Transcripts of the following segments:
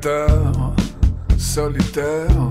prédateur solitaire.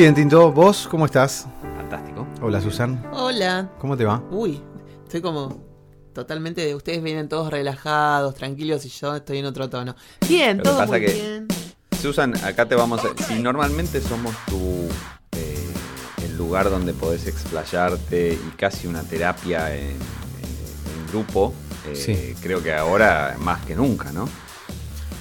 Bien, Tinto. ¿Vos cómo estás? Fantástico. Hola, Susan. Hola. ¿Cómo te va? Uy, estoy como totalmente. Ustedes vienen todos relajados, tranquilos y yo estoy en otro tono. Bien, Lo que todo pasa muy que- bien. Susan, acá te vamos a... Si normalmente somos tu... eh, el lugar donde podés explayarte y casi una terapia en, en- en grupo, eh, Sí. creo que ahora más que nunca, ¿no?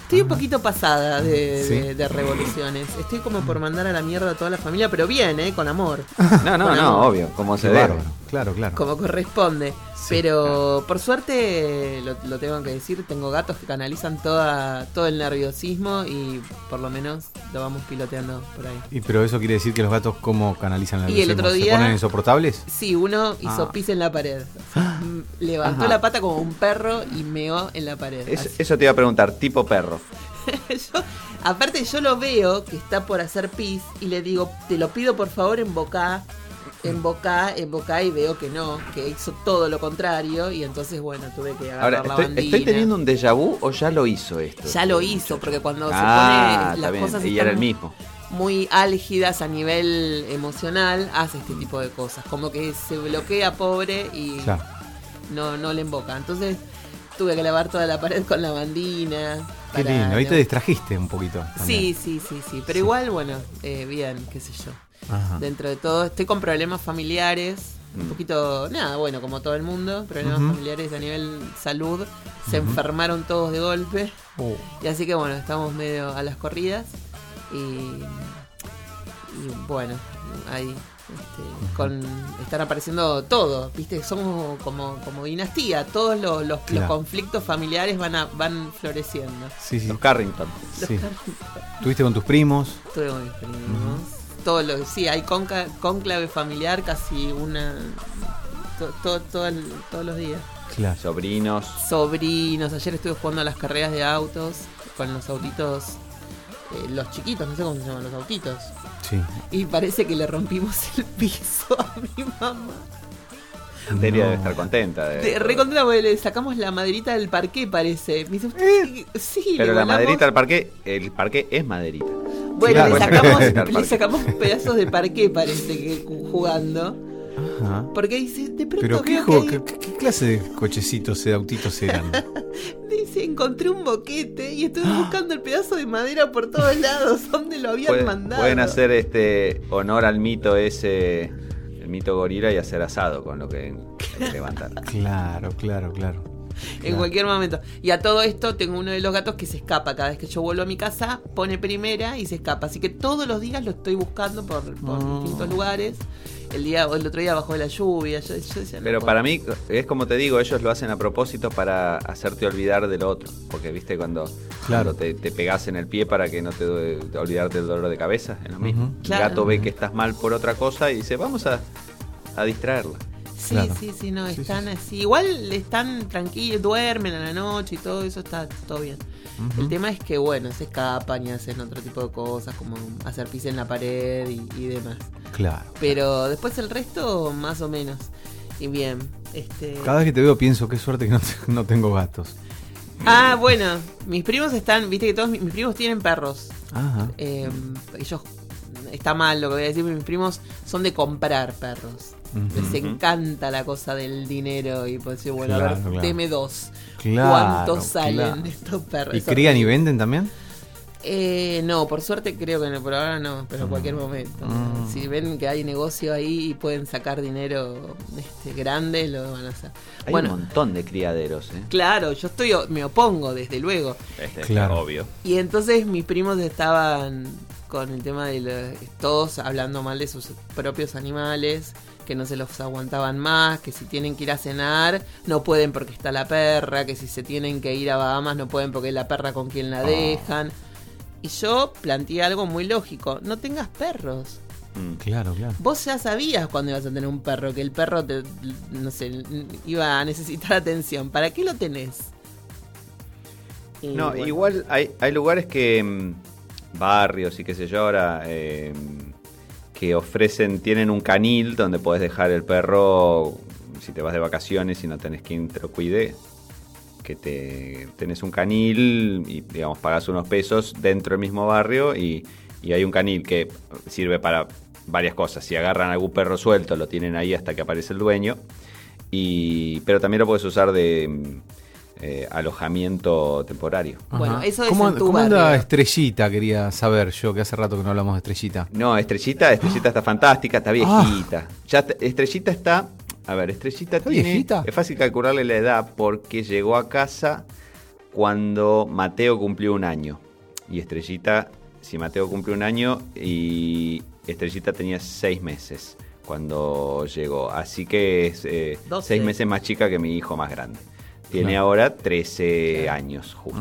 Estoy un poquito pasada de, Sí. de- de revoluciones. Estoy como por mandar a la mierda a toda la familia, pero bien, ¿eh? Con amor. No, no, no, amor. obvio, como se bárbaro. Claro, claro. Como corresponde. Pero por suerte, lo, lo tengo que decir, tengo gatos que canalizan toda, todo el nerviosismo y por lo menos lo vamos piloteando por ahí. Y, pero eso quiere decir que los gatos cómo canalizan la Y el nerviosismo? otro ¿Se día- ponen insoportables? Sí, uno hizo Ah. pis en la pared. Levantó Ajá. la pata como un perro y meó en la pared. Es- eso te iba a preguntar, tipo perro. yo, aparte yo lo veo que está por hacer pis y le digo, te lo pido por favor en boca, en boca, en boca y veo que no, que hizo todo lo contrario y entonces bueno, tuve que agarrar Ahora, la estoy, bandina. ¿estoy teniendo un déjà vu o ya lo hizo esto? Ya lo hizo, porque cuando Ah, se pone está las bien. cosas Y están era el mismo. muy álgidas a nivel emocional, hace este tipo de cosas. Como que se bloquea pobre y no, no le emboca. Entonces tuve que lavar toda la pared con la bandina. Qué para lindo. Ahí no- te distrajiste un poquito. Sí, sí, sí, sí. Pero Sí. igual, bueno, eh, bien, qué sé yo. Ajá. Dentro de todo, estoy con problemas familiares. Un Mm. poquito, nada, bueno, como todo el mundo, problemas familiares a nivel salud. Se enfermaron todos de golpe. Oh. Y así que bueno, estamos medio a las corridas. Y, y bueno, ahí este, con están apareciendo todos, viste, somos como, como dinastía, todos los, los, los conflictos familiares van a, van floreciendo. Sí, sí. Los Carrington. sí. ¿Tuviste con tus primos? Tuve con mis primos. Todo lo, sí, hay conca- cónclave familiar casi una to- to- todo el- todos los días. Claro. Sobrinos. Sobrinos, ayer estuve jugando a las carreras de autos con los autitos, eh, los chiquitos, no sé cómo se llaman los autitos. Sí. Y parece que le rompimos el piso a mi mamá. Delia No. debe estar contenta. de- De, re contenta porque le sacamos la maderita del parqué, parece. Me dice, "¿Usted qué-?" sí, Pero la maderita al parque, el parque es maderita. Bueno, Claro. le, sacamos, le sacamos pedazos de parqué, parece que jugando. Ajá. Porque dice, de pronto Pero ¿qué, veo juego- que hay- qué, qué clase de cochecitos, de autitos eran? dice, encontré un boquete y estuve buscando el pedazo de madera por todos lados. ¿Dónde lo habían Pueden, mandado? pueden hacer este honor al mito ese, mito gorila y hacer asado con lo que levantar. claro, claro, claro. En cualquier momento. Y a todo esto tengo uno de los gatos que se escapa. Cada vez que yo vuelvo a mi casa, pone primera y se escapa. Así que todos los días lo estoy buscando por, por Mm. distintos lugares. El día el otro día bajo la lluvia. Yo, yo decía, no Pero puedo. para mí, es como te digo, ellos lo hacen a propósito para hacerte olvidar del otro. Porque viste cuando, Claro. cuando te, te pegas en el pie para que no te, te olvidarte del dolor de cabeza, es lo mismo. El Claro. gato ve que estás mal por otra cosa y dice, vamos a, a distraerla. Sí, Claro. sí, sí, no, Sí, están sí, sí. así. Igual están tranquilos, duermen a la noche y todo eso está todo bien. El tema es que, bueno, se escapan y hacen otro tipo de cosas, como hacer pis en la pared y, y demás. Claro. Pero después el resto, más o menos. Y bien, este... Cada vez que te veo pienso, qué suerte que no, te- no tengo gatos. Ah, bueno, mis primos están, viste que todos mis, mis primos tienen perros. Ajá. Eh, ellos, está mal lo que voy a decir, pero mis primos son de comprar perros. Les encanta la cosa del dinero y pues decir, bueno, a ver, claro. deme dos. Claro, ¿Cuántos salen claro. de estos perros? ¿Y crían y venden también? Eh, no, por suerte creo que no, por ahora no, pero en cualquier momento. Mm. Si ven que hay negocio ahí y pueden sacar dinero este, grande, lo van a hacer. Hay bueno, un montón de criaderos, ¿eh? claro, yo estoy, me opongo, desde luego. Este, Claro. Obvio. Y entonces mis primos estaban con el tema de los- todos hablando mal de sus propios animales, que no se los aguantaban más, que si tienen que ir a cenar no pueden porque está la perra, que si se tienen que ir a Bahamas no pueden porque es la perra con quien la dejan. Y yo planteé algo muy lógico, no tengas perros. Mm. Claro, claro. Vos ya sabías cuando ibas a tener un perro, que el perro te, no sé, iba a necesitar atención. ¿Para qué lo tenés? Y No, bueno. igual hay, hay lugares que. mm, barrios y qué sé yo ahora. eh, que ofrecen. Tienen un canil donde podés dejar el perro. Si te vas de vacaciones y no tenés quien te lo cuide. Que te tenés un canil y, digamos, pagas unos pesos dentro del mismo barrio. Y, y hay un canil que sirve para varias cosas. Si agarran algún perro suelto, lo tienen ahí hasta que aparece el dueño. Y, pero también lo puedes usar de eh, alojamiento temporario. Bueno, eso es ¿Cómo, en tu cómo anda. Estrellita? Quería saber yo, que hace rato que no hablamos de Estrellita. No, Estrellita, Estrellita está fantástica, está viejita. Ya te- Estrellita está. A ver, Estrellita ¿Está tiene. viejita? Es fácil calcularle la edad porque llegó a casa cuando Mateo cumplió un año. Y Estrellita, si Mateo cumplió un año y Estrellita tenía seis meses cuando llegó. Así que es eh, seis meses más chica que mi hijo más grande. Tiene Claro. ahora 13 años justo.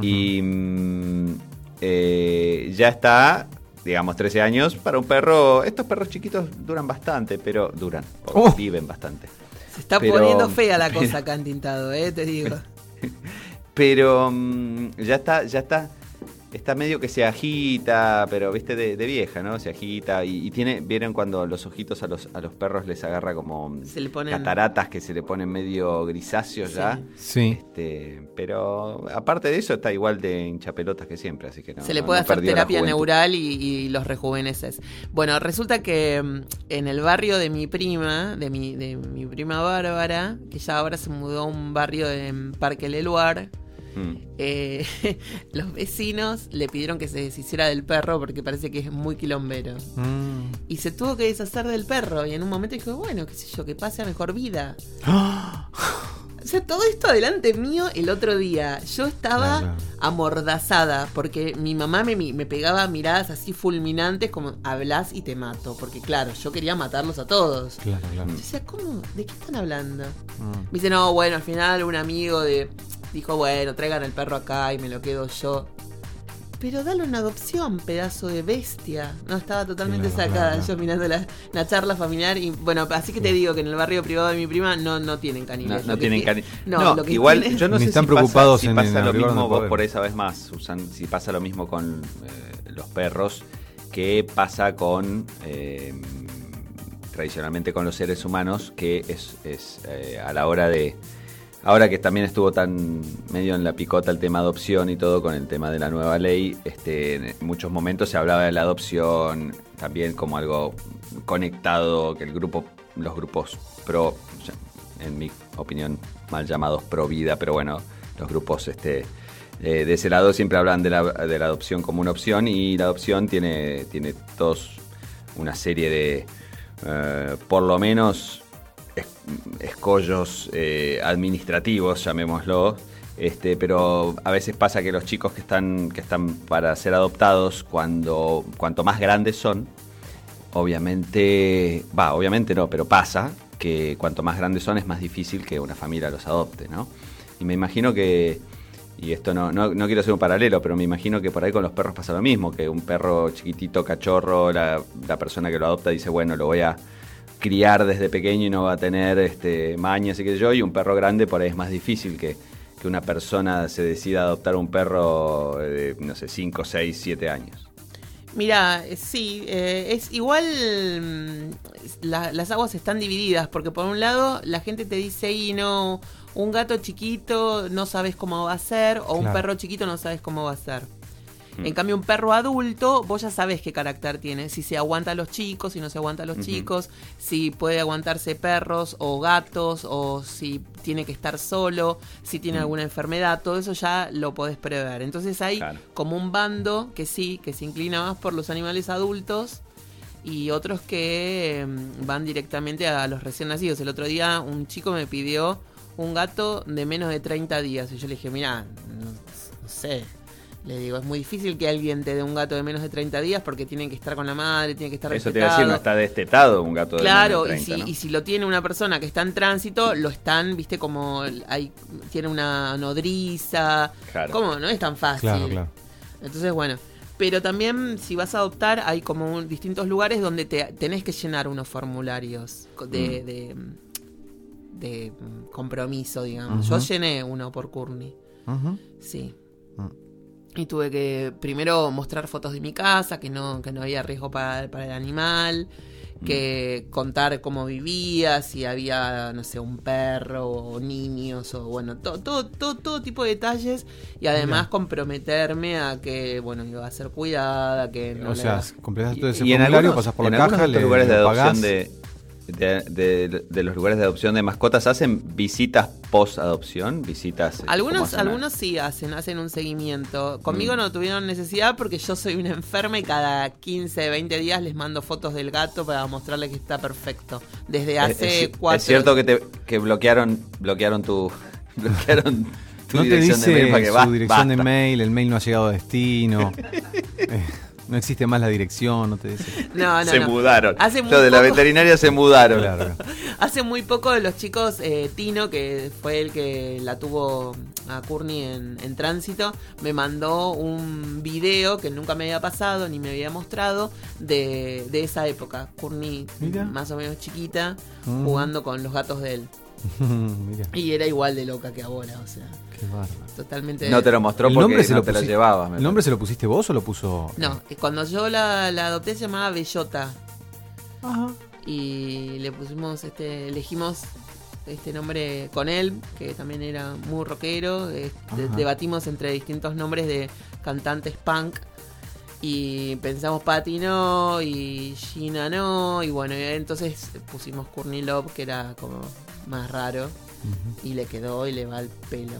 Y mm, eh, ya está, digamos, 13 años para un perro. Estos perros chiquitos duran bastante, pero duran, o Oh. viven bastante. Se está Pero- poniendo fea la cosa acá en Tintado, eh, te digo. Pero mm, ya está, ya está. Está medio que se agita, pero viste, de, de vieja, ¿no? Se agita y, y tiene, ¿vieron cuando los ojitos a los, a los perros les agarra como Se le ponen- cataratas que se le ponen medio grisáceos ya? Sí. Este, pero aparte de eso está igual de hinchapelotas que siempre, así que no. Se le puede no hacer terapia neural y, y los rejuveneces. Bueno, resulta que mm, en el barrio de mi prima, de mi, de mi prima Bárbara, que ya ahora se mudó a un barrio en Parque Leluar, Mm. eh, los vecinos le pidieron que se deshiciera del perro porque parece que es muy quilombero. Mm. Y se tuvo que deshacer del perro. Y en un momento dijo, bueno, qué sé yo, que pase a mejor vida. O sea, todo esto adelante mío el otro día. Yo estaba Claro. amordazada porque mi mamá me, me pegaba miradas así fulminantes como hablas y te mato. Porque claro, yo quería matarlos a todos. Claro, claro. Yo decía, ¿cómo? ¿De qué están hablando? Mm. Me dice, no, bueno, al final un amigo de dijo, bueno, traigan el perro acá y me lo quedo yo. Pero dale una adopción, pedazo de bestia. No, estaba totalmente Claro, sacada claro. yo mirando la, la charla familiar. Y bueno, así que te digo que en el barrio privado de mi prima no, no tienen caniles. no Lo que tienen ti- cari- No, No, lo que igual tienen- yo no Ni sé están si pasa- preocupados si pasa, en lo mismo vos por esa vez más, usan, si pasa lo mismo con eh, los perros que pasa con eh, tradicionalmente con los seres humanos que es, es, eh, a la hora de ahora que también estuvo tan medio en la picota el tema adopción y todo con el tema de la nueva ley, este, en muchos momentos se hablaba de la adopción también como algo conectado, que el grupo, los grupos pro, en mi opinión, mal llamados pro vida, pero bueno, los grupos este, eh, de ese lado siempre hablan de la, de la adopción como una opción y la adopción tiene, tiene todos una serie de, eh, por lo menos, escollos eh, administrativos, llamémoslo. Este, pero a veces pasa que los chicos que están, que están para ser adoptados, cuando cuanto más grandes son, obviamente, va, obviamente no, pero pasa que cuanto más grandes son es más difícil que una familia los adopte, ¿no? Y me imagino que, y esto no, no, no quiero hacer un paralelo, pero me imagino que por ahí con los perros pasa lo mismo, que un perro chiquitito, cachorro, la, la persona que lo adopta dice, bueno, lo voy a criar desde pequeño y no va a tener este, mañas y que yo, y un perro grande por ahí es más difícil que, que una persona se decida adoptar un perro de, no sé, 5, 6, 7 años. Mira, eh, sí, eh, es igual mm, la- las aguas están divididas porque por un lado la gente te dice y no un gato chiquito no sabes cómo va a ser o un perro chiquito no sabes cómo va a ser. Mm. En cambio un perro adulto vos ya sabes qué carácter tiene, si se aguanta a los chicos, si no se aguanta a los chicos, si puede aguantarse perros o gatos o si tiene que estar solo, si tiene Mm. alguna enfermedad, todo eso ya lo podés prever. Entonces hay Claro. como un bando que sí, que se inclina más por los animales adultos y otros que mm, van directamente a los recién nacidos. El otro día un chico me pidió un gato de menos de 30 días y yo le dije, mira, no, no sé. Le digo, es muy difícil que alguien te dé un gato de menos de 30 días porque tiene que estar con la madre, tiene que estar Eso te iba a decir, no respetado. está destetado un gato de Claro, menos de y, 30, si, ¿no? y si lo tiene una persona que está en tránsito, lo están, viste, como hay, tiene una nodriza. Claro. ¿Cómo? No es tan fácil. Claro, claro. Entonces, bueno. Pero también, si vas a adoptar, hay como un- distintos lugares donde te, tenés que llenar unos formularios de, Mm. de, de, compromiso, digamos. Yo llené uno por Courtney. Ujú. Sí. Mm. Y tuve que primero mostrar fotos de mi casa, que no, que no había riesgo para, para el animal, que contar cómo vivía, si había, no sé, un perro o niños, o bueno, todo, todo, todo, todo tipo de detalles. Y además Mira. comprometerme a que, bueno, iba a ser cuidada, que no o le sea, completas todo ese Y en formulario, algunos, pasas por en la caja, le, lugares de adopción pagás. de, de, de- de los lugares de adopción de mascotas hacen visitas post adopción, visitas. ¿cómo Algunos, hacen? algunos sí hacen, hacen un seguimiento. Conmigo Mm. no tuvieron necesidad porque yo soy una enferma y cada 15, 20 días les mando fotos del gato para mostrarle que está perfecto. Desde Es- hace es, cuatro es cierto que te que bloquearon bloquearon tu bloquearon tu No te dirección dice de mail para que su va- dirección de mail, el mail no ha llegado a destino. No existe más la dirección, no te dice. No, no, se no. mudaron. Hace muy Los de la poco- veterinaria se mudaron. Claro. Hace muy poco los chicos, eh, Tino, que fue el que la tuvo a Courtney en, en tránsito, me mandó un video que nunca me había pasado ni me había mostrado de, de esa época. Courtney, Mira. más o menos chiquita, Mm. jugando con los gatos de él. Mira, Y era igual de loca que ahora, o sea, qué bárbaro. totalmente... No te lo mostró ¿El porque nombre se no lo te lo llevabas. ¿El nombre se lo pusiste vos o lo puso? No, cuando yo la, la adopté se llamaba Bellota. Ajá. y le pusimos este elegimos este nombre con él que también era muy rockero eh, de- Ajá. debatimos entre distintos nombres de cantantes punk y pensamos Patty no y Gina no y bueno y entonces pusimos Courtney Love que era como más raro y le quedó y le va al pelo.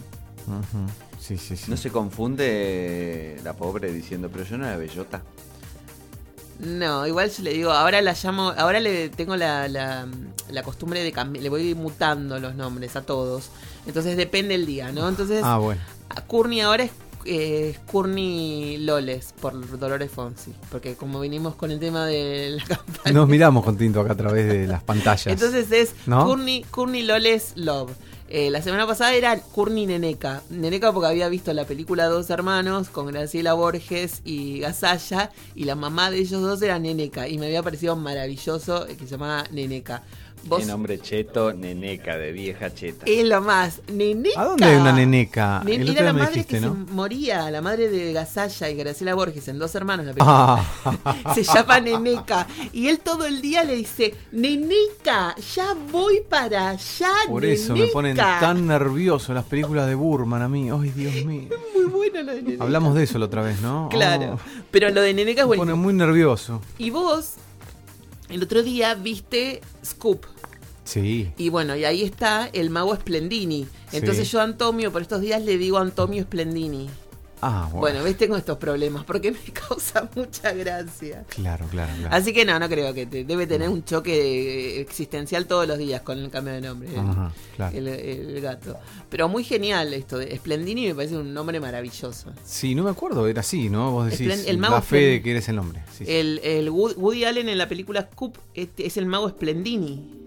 Sí, sí, sí. No se confunde la pobre diciendo, pero yo no era bellota. No, igual yo le digo, ahora la llamo, ahora le tengo la, la, la costumbre de cambiar, le voy mutando los nombres a todos. Entonces depende el día, ¿no? Entonces, Ah, bueno. a Courtney ahora es, eh, Courtney Loles por Dolores Fonsi. Porque como vinimos con el tema de la campaña. Nos miramos con Tinto acá a través de las pantallas. Entonces es ¿No? Courtney, Courtney Loles Love. Eh, la semana pasada era Courtney Neneca. Neneca porque había visto la película Dos Hermanos con Graciela Borges y Gasalla. Y la mamá de ellos dos era Neneca. Y me había parecido maravilloso eh, que se llamaba Neneca. Vos Qué nombre cheto, neneca, de vieja cheta. es lo más. Neneca. ¿A dónde hay una neneca? Ne- El otro era día la me madre dijiste, que ¿no? se moría, la madre de Gasalla y Graciela Borges en Dos Hermanos. La película. Ah, se llama Neneca. Y él todo el día le dice, Neneca, ya voy para allá. por eso me ponen Neneca". tan nervioso las películas de Burman a mí. Ay, Dios mío. Muy bueno lo de Neneca. Hablamos de eso la otra vez, ¿no? Claro. Oh, Pero lo de Neneca es me bueno. pone muy nervioso. Y vos, el otro día viste Scoop. Sí. Y bueno, y ahí está el mago Splendini. Entonces Sí. yo a Antonio por estos días le digo Antonio Splendini. Ah, bueno. Bueno, ves, tengo estos problemas porque me causa mucha gracia. Claro, claro, claro. Así que no, no creo que te, debe tener un choque existencial todos los días con el cambio de nombre. el- Ajá, claro. el, el gato. Pero muy genial esto de Splendini me parece un nombre maravilloso. Sí, no me acuerdo, era así, ¿no? Vos decís, Esplen- el mago da fe de que eres el nombre. Sí, sí. El, el Wood- Woody Allen en la película Scoop este es el mago Splendini.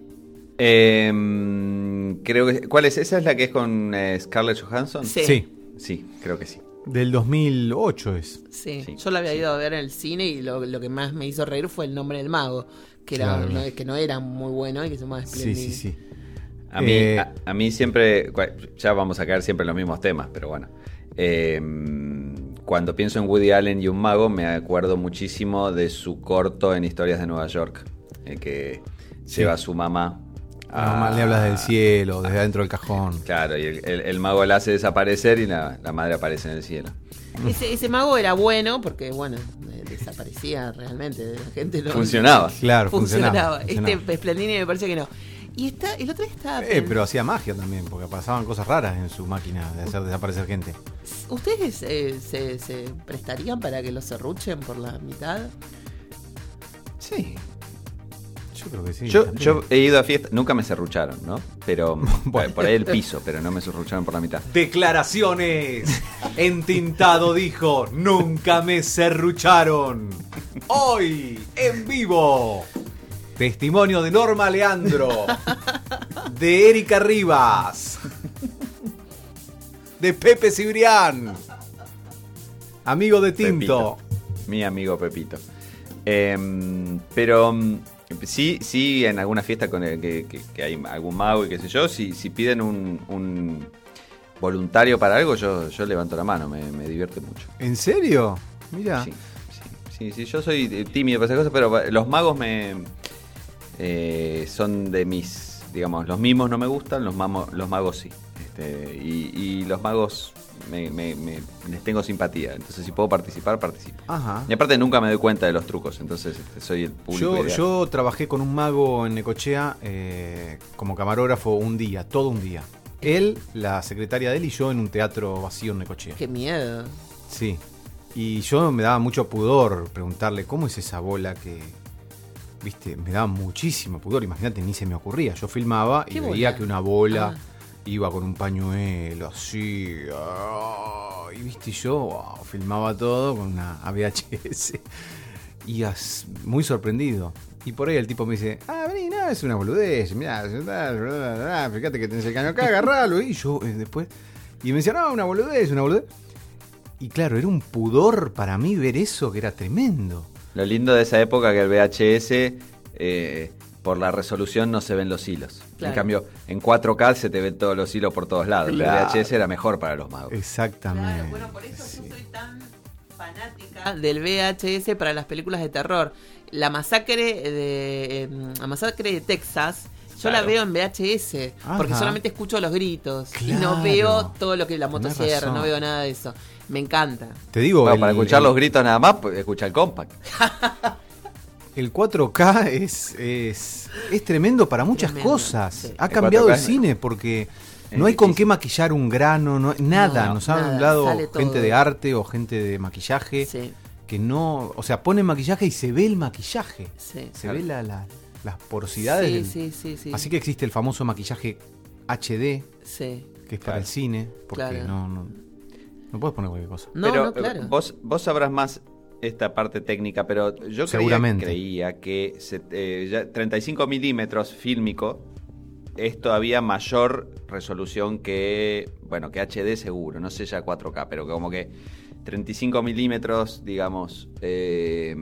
Em, creo que. ¿Cuál es? ¿Esa es la que es con eh, Scarlett Johansson? Sí. Sí, Sí, creo que sí. Del 2008 es. Sí, Sí, yo lo había sí. ido a ver en el cine y lo, lo que más me hizo reír fue el nombre del mago, que, era, Claro. no, que no era muy bueno y que se llamaba Sí, sí, sí. A mí, Eh, a, a mí siempre. Ya vamos a caer siempre en los mismos temas, pero bueno. Em, cuando pienso en Woody Allen y un mago, me acuerdo muchísimo de su corto en Historias de Nueva York, eh, que Sí. lleva a su mamá. La mamá le hablas del cielo, desde adentro del cajón. Claro, y el, el- el mago la hace desaparecer y la, la madre aparece en el cielo. Ese, ese mago era bueno porque, bueno, eh, desaparecía realmente. La gente lo Funcionaba. Claro, funcionaba. funcionaba. Este. Splendini me parece que no. Y está, el otro día estaba. Eh, pero hacía magia también, porque pasaban cosas raras en su máquina de hacer desaparecer gente. ¿Ustedes eh, se, se prestarían para que los serruchen por la mitad? Sí. Yo creo que sí. Yo, también. yo he ido a fiestas, nunca me serrucharon, ¿no? Pero Bueno. por ahí el piso, pero no me serrucharon por la mitad. Declaraciones. Entintado dijo, nunca me serrucharon. Hoy, en vivo. Testimonio de Norma Leandro. De Erika Rivas. De Pepe Cibrián. Amigo de Tinto. Mi amigo Pepito. Em, pero mm, sí, sí, en alguna fiesta con el, que, que- que hay algún mago y qué sé yo, si, si piden un, un voluntario para algo, yo, yo levanto la mano, me, me divierte mucho. ¿En serio? Mira. Sí, sí, sí, sí, yo soy tímido para esas cosas, pero los magos me eh, son de mis, digamos, los mimos no me gustan, los, mamo- los magos sí. Este, y, y los magos me, me- me- les tengo simpatía, entonces si puedo participar, participo. Ajá. Y aparte nunca me doy cuenta de los trucos, entonces este, soy el público Yo, ideal. yo trabajé con un mago en Necochea eh, como camarógrafo un día, todo un día. Él, la secretaria de él y yo en un teatro vacío en Necochea. Qué miedo. Sí. Y yo me daba mucho pudor preguntarle cómo es esa bola que. Viste, me daba muchísimo pudor. Imagínate, ni se me ocurría. Yo filmaba y ¿Qué veía bola? que una bola Ah. Iba con un pañuelo así. y viste, yo wow, filmaba todo con una VHS. Y as- muy sorprendido. Y por ahí el tipo me dice, ah, vení, no, es una boludez, mirá, fíjate que tenés el caño acá, agarralo. Y yo eh, después, y me decía, no, una boludez, una boludez. Y claro, era un pudor para mí ver eso que era tremendo. Lo lindo de esa época que el VHS eh, por la resolución no se ven los hilos. Claro. En cambio, en 4K se te ven todos los hilos por todos lados. Claro. El VHS era mejor para los magos. Exactamente. Claro, bueno, por eso yo soy tan fanática del VHS para las películas de terror. La masacre de eh, la masacre de Texas, yo la veo en VHS, porque solamente escucho los gritos y no veo todo lo que la Tenés motosierra, no veo nada de eso. Me encanta. Te digo, Bueno, el, para escuchar el- los gritos nada más, pues, escucha el compact. el 4K es, es, es tremendo para muchas Tremendo, cosas. sí. Ha El cambiado 4K el cine porque es no hay con qué maquillar un grano, no, nada. No, Nos ha nada, hablado gente de arte o gente de maquillaje Sí, que no, o sea, ponen maquillaje y se ve el maquillaje. sí. Se ve la, la- las porosidades. Sí, del- sí, sí, sí. Así que existe el famoso maquillaje HD, Sí. que es para el cine, porque Claro. no, no, no puedes poner cualquier cosa. No, pero no, claro. vos, vos sabrás más esta parte técnica, pero yo creía, Seguramente. creía que se- eh, ya 35 milímetros fílmico es todavía mayor resolución que, bueno, que HD seguro, no sé ya 4K, pero como que 35 milímetros, digamos, eh,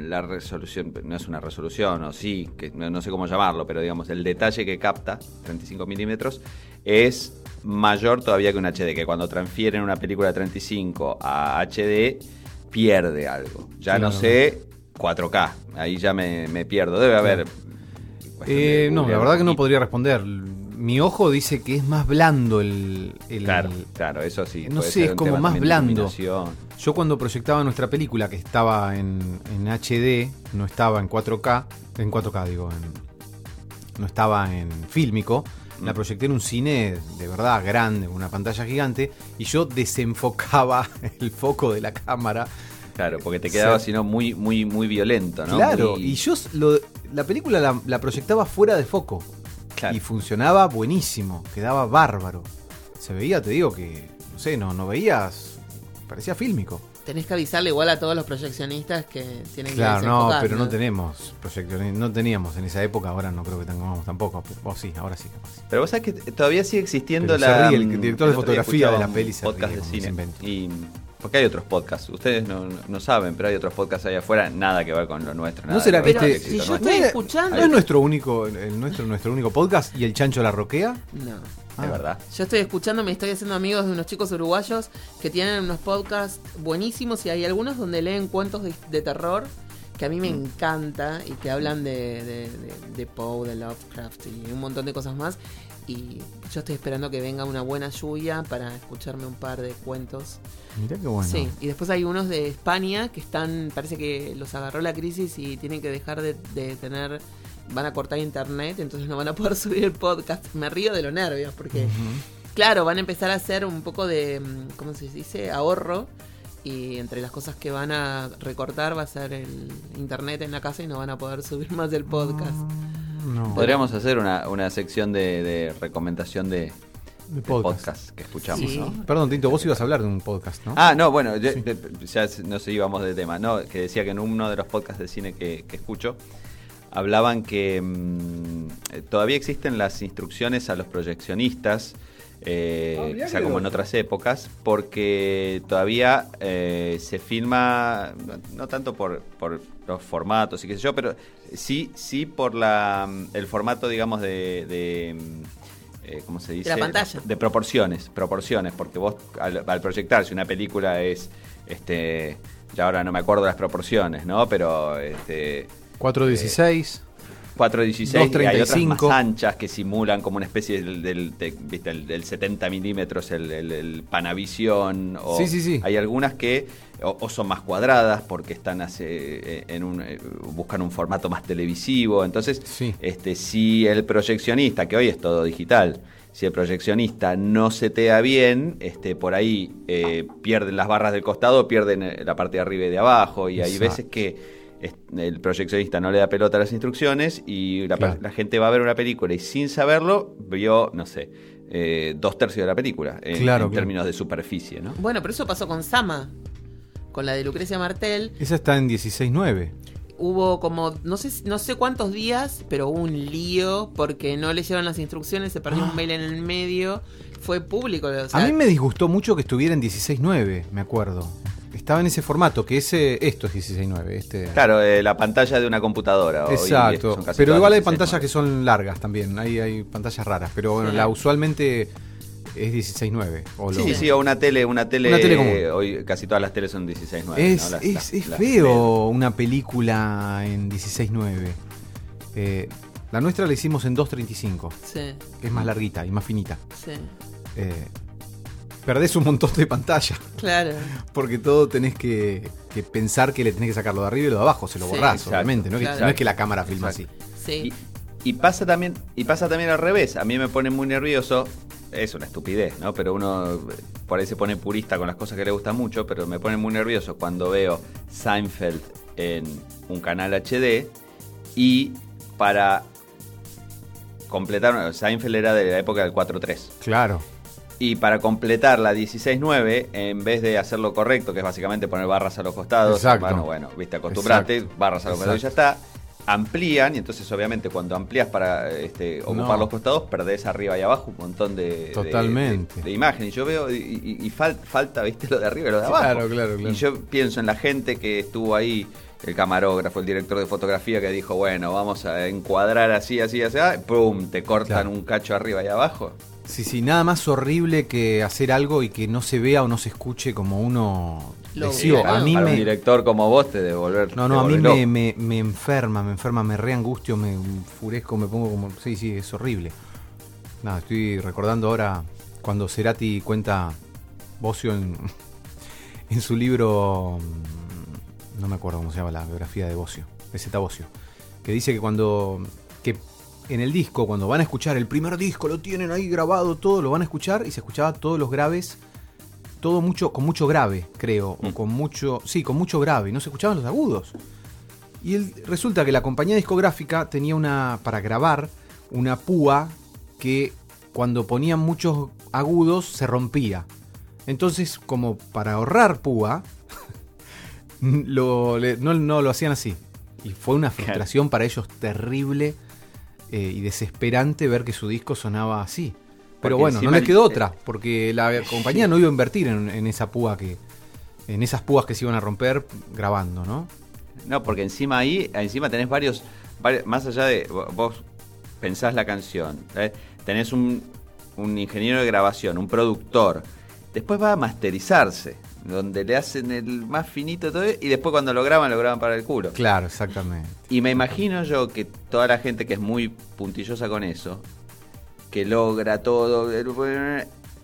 la resolución, no es una resolución, o sí, que no, no sé cómo llamarlo, pero digamos, el detalle que capta, 35 milímetros, es mayor todavía que un HD, que cuando transfieren una película de 35 a HD, pierde algo. Ya no sé 4K, ahí ya me, me pierdo, debe haber... Eh, no, la verdad que no podría responder. Mi ojo dice que es más blando el... el- Claro, claro, eso sí. No sé, es como más blando. Yo cuando proyectaba nuestra película, que estaba en, en HD, no estaba en 4K, en 4K digo, en- no estaba en fílmico, la proyecté en un cine de verdad grande, una pantalla gigante, y yo desenfocaba el foco de la cámara. Claro, porque te quedaba sino muy, muy, muy violento, ¿no? Claro, Muy- y yo lo- la película la, la proyectaba fuera de foco. Claro. Y funcionaba buenísimo, quedaba bárbaro. Se veía, te digo que, no sé, no, no veías, parecía fílmico. Tenés que avisarle igual a todos los proyeccionistas que tienen Claro, que no, desenfocar, pero no tenemos proyectores, no teníamos en esa época, ahora no creo que tengamos tampoco. O sí, ahora sí capaz. Pero vos sabés que todavía sigue existiendo Pero se la. ríe el mm, director de fotografía de la peli, se podcast ríe de cine. Y, porque hay otros podcasts. Ustedes no, no saben, pero hay otros podcasts allá afuera, nada que ver con lo nuestro. ¿No será que este- si yo nuestro. estoy ¿No es- escuchando- ¿No es nuestro único, el nuestro, nuestro único podcast y el chancho la roquea? No. Es verdad. Yo estoy escuchando, me estoy haciendo amigos de unos chicos uruguayos que tienen unos podcasts buenísimos y hay algunos donde leen cuentos de, de terror que a mí me Mm. encanta y que hablan de, de, de- de Poe, de Lovecraft y un montón de cosas más. Y yo estoy esperando que venga una buena lluvia para escucharme un par de cuentos. Mirá qué bueno. Sí, y después hay unos de España que están, parece que los agarró la crisis y tienen que dejar de, de tener, van a cortar internet, entonces no van a poder subir el podcast. Me río de los nervios porque, claro, van a empezar a hacer un poco de, mm, ¿cómo se dice? Ahorro. Y entre las cosas que van a recortar va a ser el internet en la casa y no van a poder subir más el podcast. No, Podríamos hacer una, una sección de, de recomendación de, de de podcast. podcast que escuchamos, Sí. ¿no? Perdón, Tinto, vos ibas a hablar de un podcast, ¿no? Ah, no, bueno, yo- de- ya no sé, íbamos de tema, ¿no? Que decía que en uno de los podcasts de cine que, que escucho, hablaban que mm, eh, todavía existen las instrucciones a los proyeccionistas, eh, Ah, como en otras épocas, porque todavía eh, se filma, no, no tanto por, por los formatos y qué sé yo, pero sí, sí por la, mm, el formato, digamos, de... de, mm, eh, ¿Cómo se dice? la pantalla. De proporciones, proporciones, porque vos al, al proyectar, si una película es, este, ya ahora no me acuerdo las proporciones, ¿no? Pero, este, 416. 4.16 y hay otras 2.35. más anchas que simulan como una especie del, del, de- ¿viste? el- del 70 milímetros, el, el, el Panavision. O Sí, sí, sí. Hay algunas que o, o son más cuadradas porque están hace, eh, en un, eh, buscan un formato más televisivo. Entonces, este, si el proyeccionista, que hoy es todo digital, si el proyeccionista no setea bien, este, por ahí eh, pierden las barras del costado, pierden eh, la parte de arriba y de abajo, y hay Exacto. veces que el proyeccionista no le da pelota a las instrucciones y la, Claro. la gente va a ver una película y sin saberlo vio, no sé, eh, dos tercios de la película en, Claro, en claro. términos de superficie, ¿no? Bueno, pero eso pasó con Sama, con la de Lucrecia Martel. Esa está en 16.9. Hubo como, no sé, no sé cuántos días, pero hubo un lío porque no leyeron las instrucciones, se perdió un mail en el medio, fue público. o sea, Ah. a mí me disgustó mucho que estuviera en 16.9, me acuerdo. Es- estaba en ese formato, que ese, esto es 16.9. Este, Claro, eh, la pantalla de una computadora. Exacto. Pero igual hay 16:9. pantallas que son largas también. Hay, hay pantallas raras. Pero bueno, Sí. la usualmente es 16.9. o lo- Sí, sí, o una tele, una tele. Una tele común. eh, hoy casi todas las teles son 16.9. Es, ¿no? Las- es, las- es las feo una película en 16.9. Eh, la nuestra la hicimos en 2.35, Sí, que es más larguita y más finita. sí. Eh, perdés un montón de pantalla, Claro. porque todo tenés que, que pensar que le tenés que sacar lo de arriba y lo de abajo, se lo Sí. borrás, Exacto. obviamente, ¿no? Que- Claro. no es que la cámara filma así. Sí. Y, y pasa también, y pasa también al revés. A mí me pone muy nervioso. Es una estupidez, ¿no? Pero uno eh, por ahí se pone purista con las cosas que le gustan mucho, pero me pone muy nervioso cuando veo Seinfeld en un canal HD y para completar, Seinfeld era de la época del 4.3. Claro. Y para completar la 16.9, en vez de hacer lo correcto, que es básicamente poner barras a los costados, Exacto. bueno, bueno, viste, acostumbrate, Exacto. barras a los costados y ya está. Amplían, y entonces obviamente cuando amplías para este, ocupar No. los costados, perdés arriba y abajo un montón de, Totalmente. de, de imagen. Y yo veo, y, y- y fal- falta, viste, lo de arriba y lo de abajo. Claro, claro, claro. Y yo pienso en la gente que estuvo ahí, el camarógrafo, el director de fotografía, que dijo, bueno, vamos a encuadrar así, así, así, ¡pum! Te cortan Claro. un cacho arriba y abajo. Sí, sí, nada más horrible que hacer algo y que no se vea o no se escuche como uno Lo deseó. A mí para un me, director como vos te devolver. No, no, a mí me, me, me enferma, me enferma, me reangustio, me enfurezco, me pongo como... Sí, sí, es horrible. Nada, estoy recordando ahora cuando Cerati cuenta Bocio en, en su libro... mm, No me acuerdo cómo se llama la biografía de Bocio, de Zeta Bocio. Que dice que cuando... Que en el disco, cuando van a escuchar el primer disco, lo tienen ahí grabado todo, lo van a escuchar y se escuchaba todos los graves todo mucho con mucho grave, creo, o Mm. con mucho, sí, con mucho grave, no se escuchaban los agudos. Y el- resulta que la compañía discográfica tenía una para grabar una púa que cuando ponían muchos agudos se rompía. Entonces, como para ahorrar púa, lo, le- no, no lo hacían así. Y fue una frustración para ellos terrible eh, y desesperante ver que su disco sonaba así. Pero Porque bueno, no el- quedó eh, otra, porque la compañía no iba a invertir en, en esa púa que. en esas púas que se iban a romper grabando, ¿no? No, porque encima ahí, encima tenés varios, vari- más allá de vo- vos pensás la canción, ¿eh? tenés un, un ingeniero de grabación, un productor, después va a masterizarse, donde le hacen el más finito todo y después cuando lo graban, lo graban para el culo. Claro, exactamente. Y me imagino yo que toda la gente que es muy puntillosa con eso, que logra todo,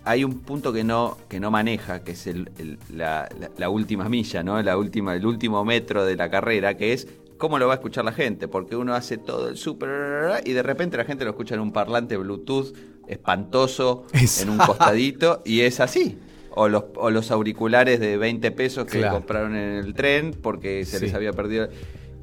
hay un punto que no, que no maneja, que es el- el- la, la- la última milla, ¿no? La última, el último metro de la carrera, que es cómo lo va a escuchar la gente, porque uno hace todo el súper y de repente la gente lo escucha en un parlante Bluetooth espantoso, en un costadito, y es así. O los, o los auriculares de 20 pesos que Claro. compraron en el tren porque se Sí. les había perdido.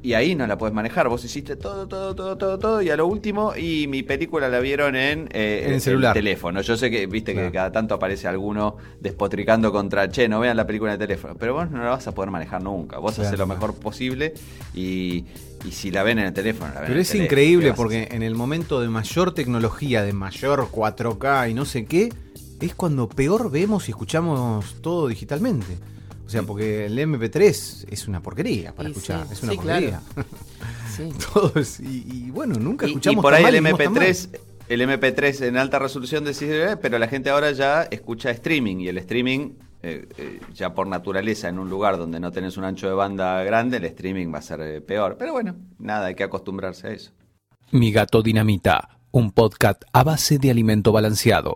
Y ahí no la puedes manejar. Vos hiciste todo, todo, todo, todo, todo. Y a lo último, y mi película la vieron en, eh, En el celular. teléfono. Yo sé que, viste, Claro. que cada tanto aparece alguno despotricando contra, che, no vean la película de teléfono. Pero vos no la vas a poder manejar nunca. Vos Claro. haces lo mejor posible y, y si la ven en el teléfono, la ven Pero en es teléfono. ¿Qué increíble porque en el momento de mayor tecnología, de mayor 4K y no sé qué, es cuando peor vemos y escuchamos todo digitalmente. O sea, porque el MP3 es una porquería para Y escuchar, sí, es una sí, porquería. Sí. Todo es- y, y bueno, nunca Y- escuchamos y por tan ahí el y vimos tan mal. MP3 el MP3 en alta resolución decís, eh, pero la gente ahora ya escucha streaming y el streaming eh, eh, ya por naturaleza en un lugar donde no tenés un ancho de banda grande el streaming va a ser eh, peor pero bueno nada hay que acostumbrarse a eso Mi gato dinamita, un podcast a base de alimento balanceado.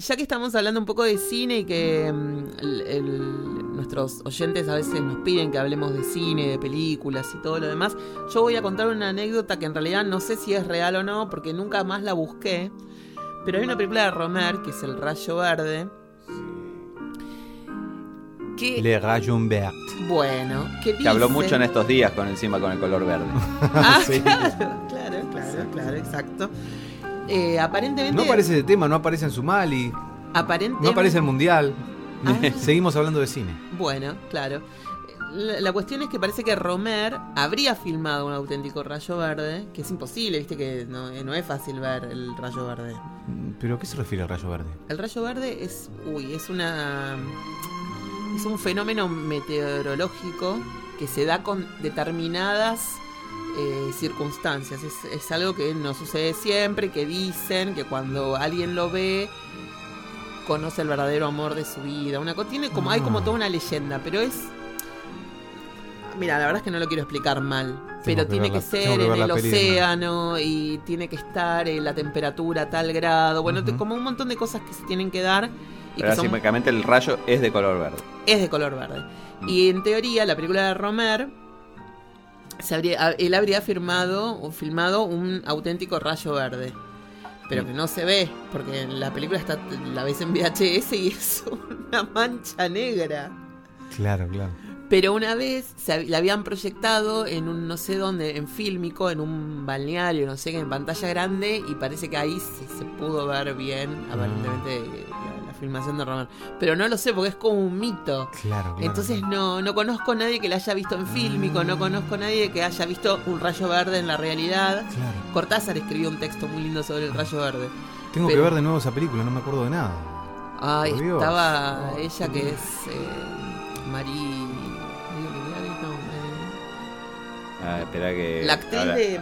Ya que estamos hablando un poco de cine y que mm, el- el- nuestros oyentes a veces nos piden que hablemos de cine, de películas y todo lo demás, yo voy a contar una anécdota que en realidad no sé si es real o no, porque nunca más la busqué. Pero hay una película de Romer, que es El Rayo Verde. Que, Le Rayon Vert. bueno, que que habló dice- mucho en estos días con encima con el color verde Ah, Sí. claro, claro, claro, claro, exacto. Eh, aparentemente. No aparece ese tema, no aparece en Sumali, aparentemente, no aparece el Mundial. Ah. Seguimos hablando de cine. Bueno, claro. La, la cuestión es que parece que Romer habría filmado un auténtico rayo verde, que es imposible, viste que no, eh, no es fácil ver el rayo verde. ¿Pero a qué se refiere el rayo verde? El rayo verde es, uy, es una es un fenómeno meteorológico que se da con determinadas eh, circunstancias. Es, es algo que no sucede siempre, que dicen que cuando alguien lo ve conoce el verdadero amor de su vida. Una cosa tiene como hay como Ah. toda una leyenda, pero es Mira, la verdad es que no lo quiero explicar mal, pero que tiene que la- ser que en el océano y tiene que estar en la temperatura a tal grado. Bueno, te- como un montón de cosas que se tienen que dar y Pero que son básicamente el rayo es de color verde. es de color verde. Mm. Y en teoría, la película de Romer, se habría, él habría firmado o filmado un auténtico rayo verde. Pero que no se ve, porque en la película está, la ves en VHS y es una mancha negra. Claro, claro. Pero una vez se la habían proyectado en un no sé dónde, en fílmico, en un balneario, no sé qué, en pantalla grande, y parece que ahí se, se pudo ver bien, aparentemente, la, la filmación de Romer. Pero no lo sé, porque es como un mito. Claro, claro. Entonces no, no conozco a nadie que la haya visto en fílmico, no conozco a nadie que haya visto un rayo verde en la realidad. Claro. Cortázar escribió un texto muy lindo sobre el rayo verde. Tengo que ver de nuevo esa película, no me acuerdo de nada. Ay, Por estaba Oh, ella que Dios. es eh, Marí... No, eh, Ah, espera que. La actriz de,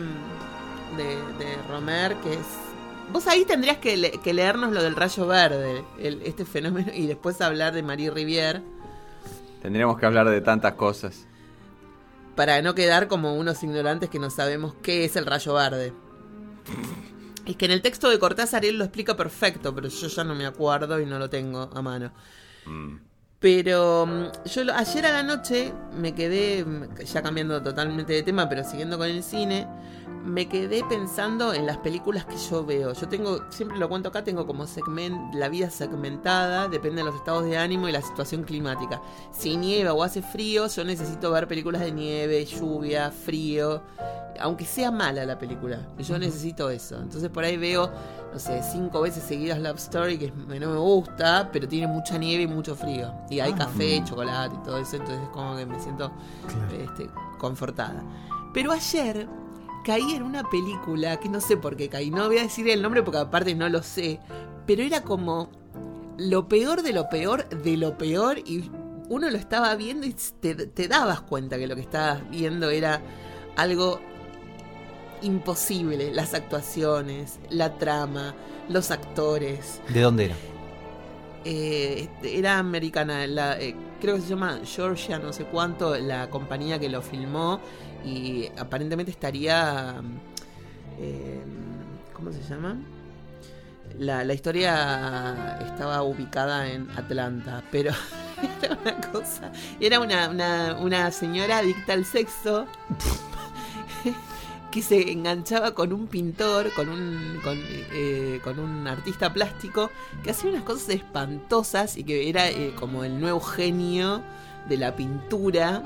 de, de Romer, que es... Vos ahí tendrías que, le- que leernos lo del rayo verde, el- este fenómeno, y después hablar de Marie Rivière, Tendríamos que hablar de tantas cosas. para no quedar como unos ignorantes que no sabemos qué es el rayo verde. Es que en el texto de Cortázar él lo explica perfecto, pero yo ya no me acuerdo y no lo tengo a mano. Mm. Pero mm, yo lo- ayer a la noche me quedé, mm, ya cambiando totalmente de tema, pero siguiendo con el cine, me quedé pensando en las películas que yo veo. Yo tengo, siempre lo cuento acá, tengo como segment, la vida segmentada, depende de los estados de ánimo y la situación climática. Si nieva o hace frío, yo necesito ver películas de nieve, lluvia, frío, aunque sea mala la película. Yo necesito eso. Entonces por ahí veo, no sé, cinco veces seguidas Love Story, que no me gusta, pero tiene mucha nieve y mucho frío. Y hay Ah. café, chocolate y todo eso, entonces es como que me siento Claro. este, confortada. Pero ayer caí en una película que no sé por qué caí, no voy a decir el nombre porque aparte no lo sé, pero era como lo peor de lo peor de lo peor y uno lo estaba viendo y te, te dabas cuenta que lo que estabas viendo era algo imposible, las actuaciones, la trama, los actores. ¿De dónde era? Eh, era americana, la, eh, creo que se llama Georgia, no sé cuánto, la compañía que lo filmó y aparentemente estaría... eh, ¿Cómo se llama? La, la historia estaba ubicada en Atlanta, pero era una cosa... Era una, una, una señora adicta al sexo que se enganchaba con un pintor, con un, con, eh, con un artista plástico, que hacía unas cosas espantosas y que era eh, como el nuevo genio de la pintura.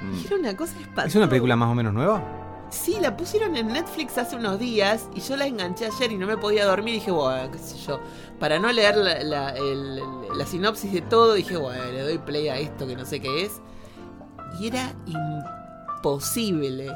Mm. Era una cosa espantosa. ¿Es una película más o menos nueva? Sí, la pusieron en Netflix hace unos días y yo la enganché ayer y no me podía dormir. Y dije, bueno, qué sé yo. Para no leer la, la- el- la sinopsis de todo, dije, bueno, le doy play a esto que no sé qué es. Y era imposible.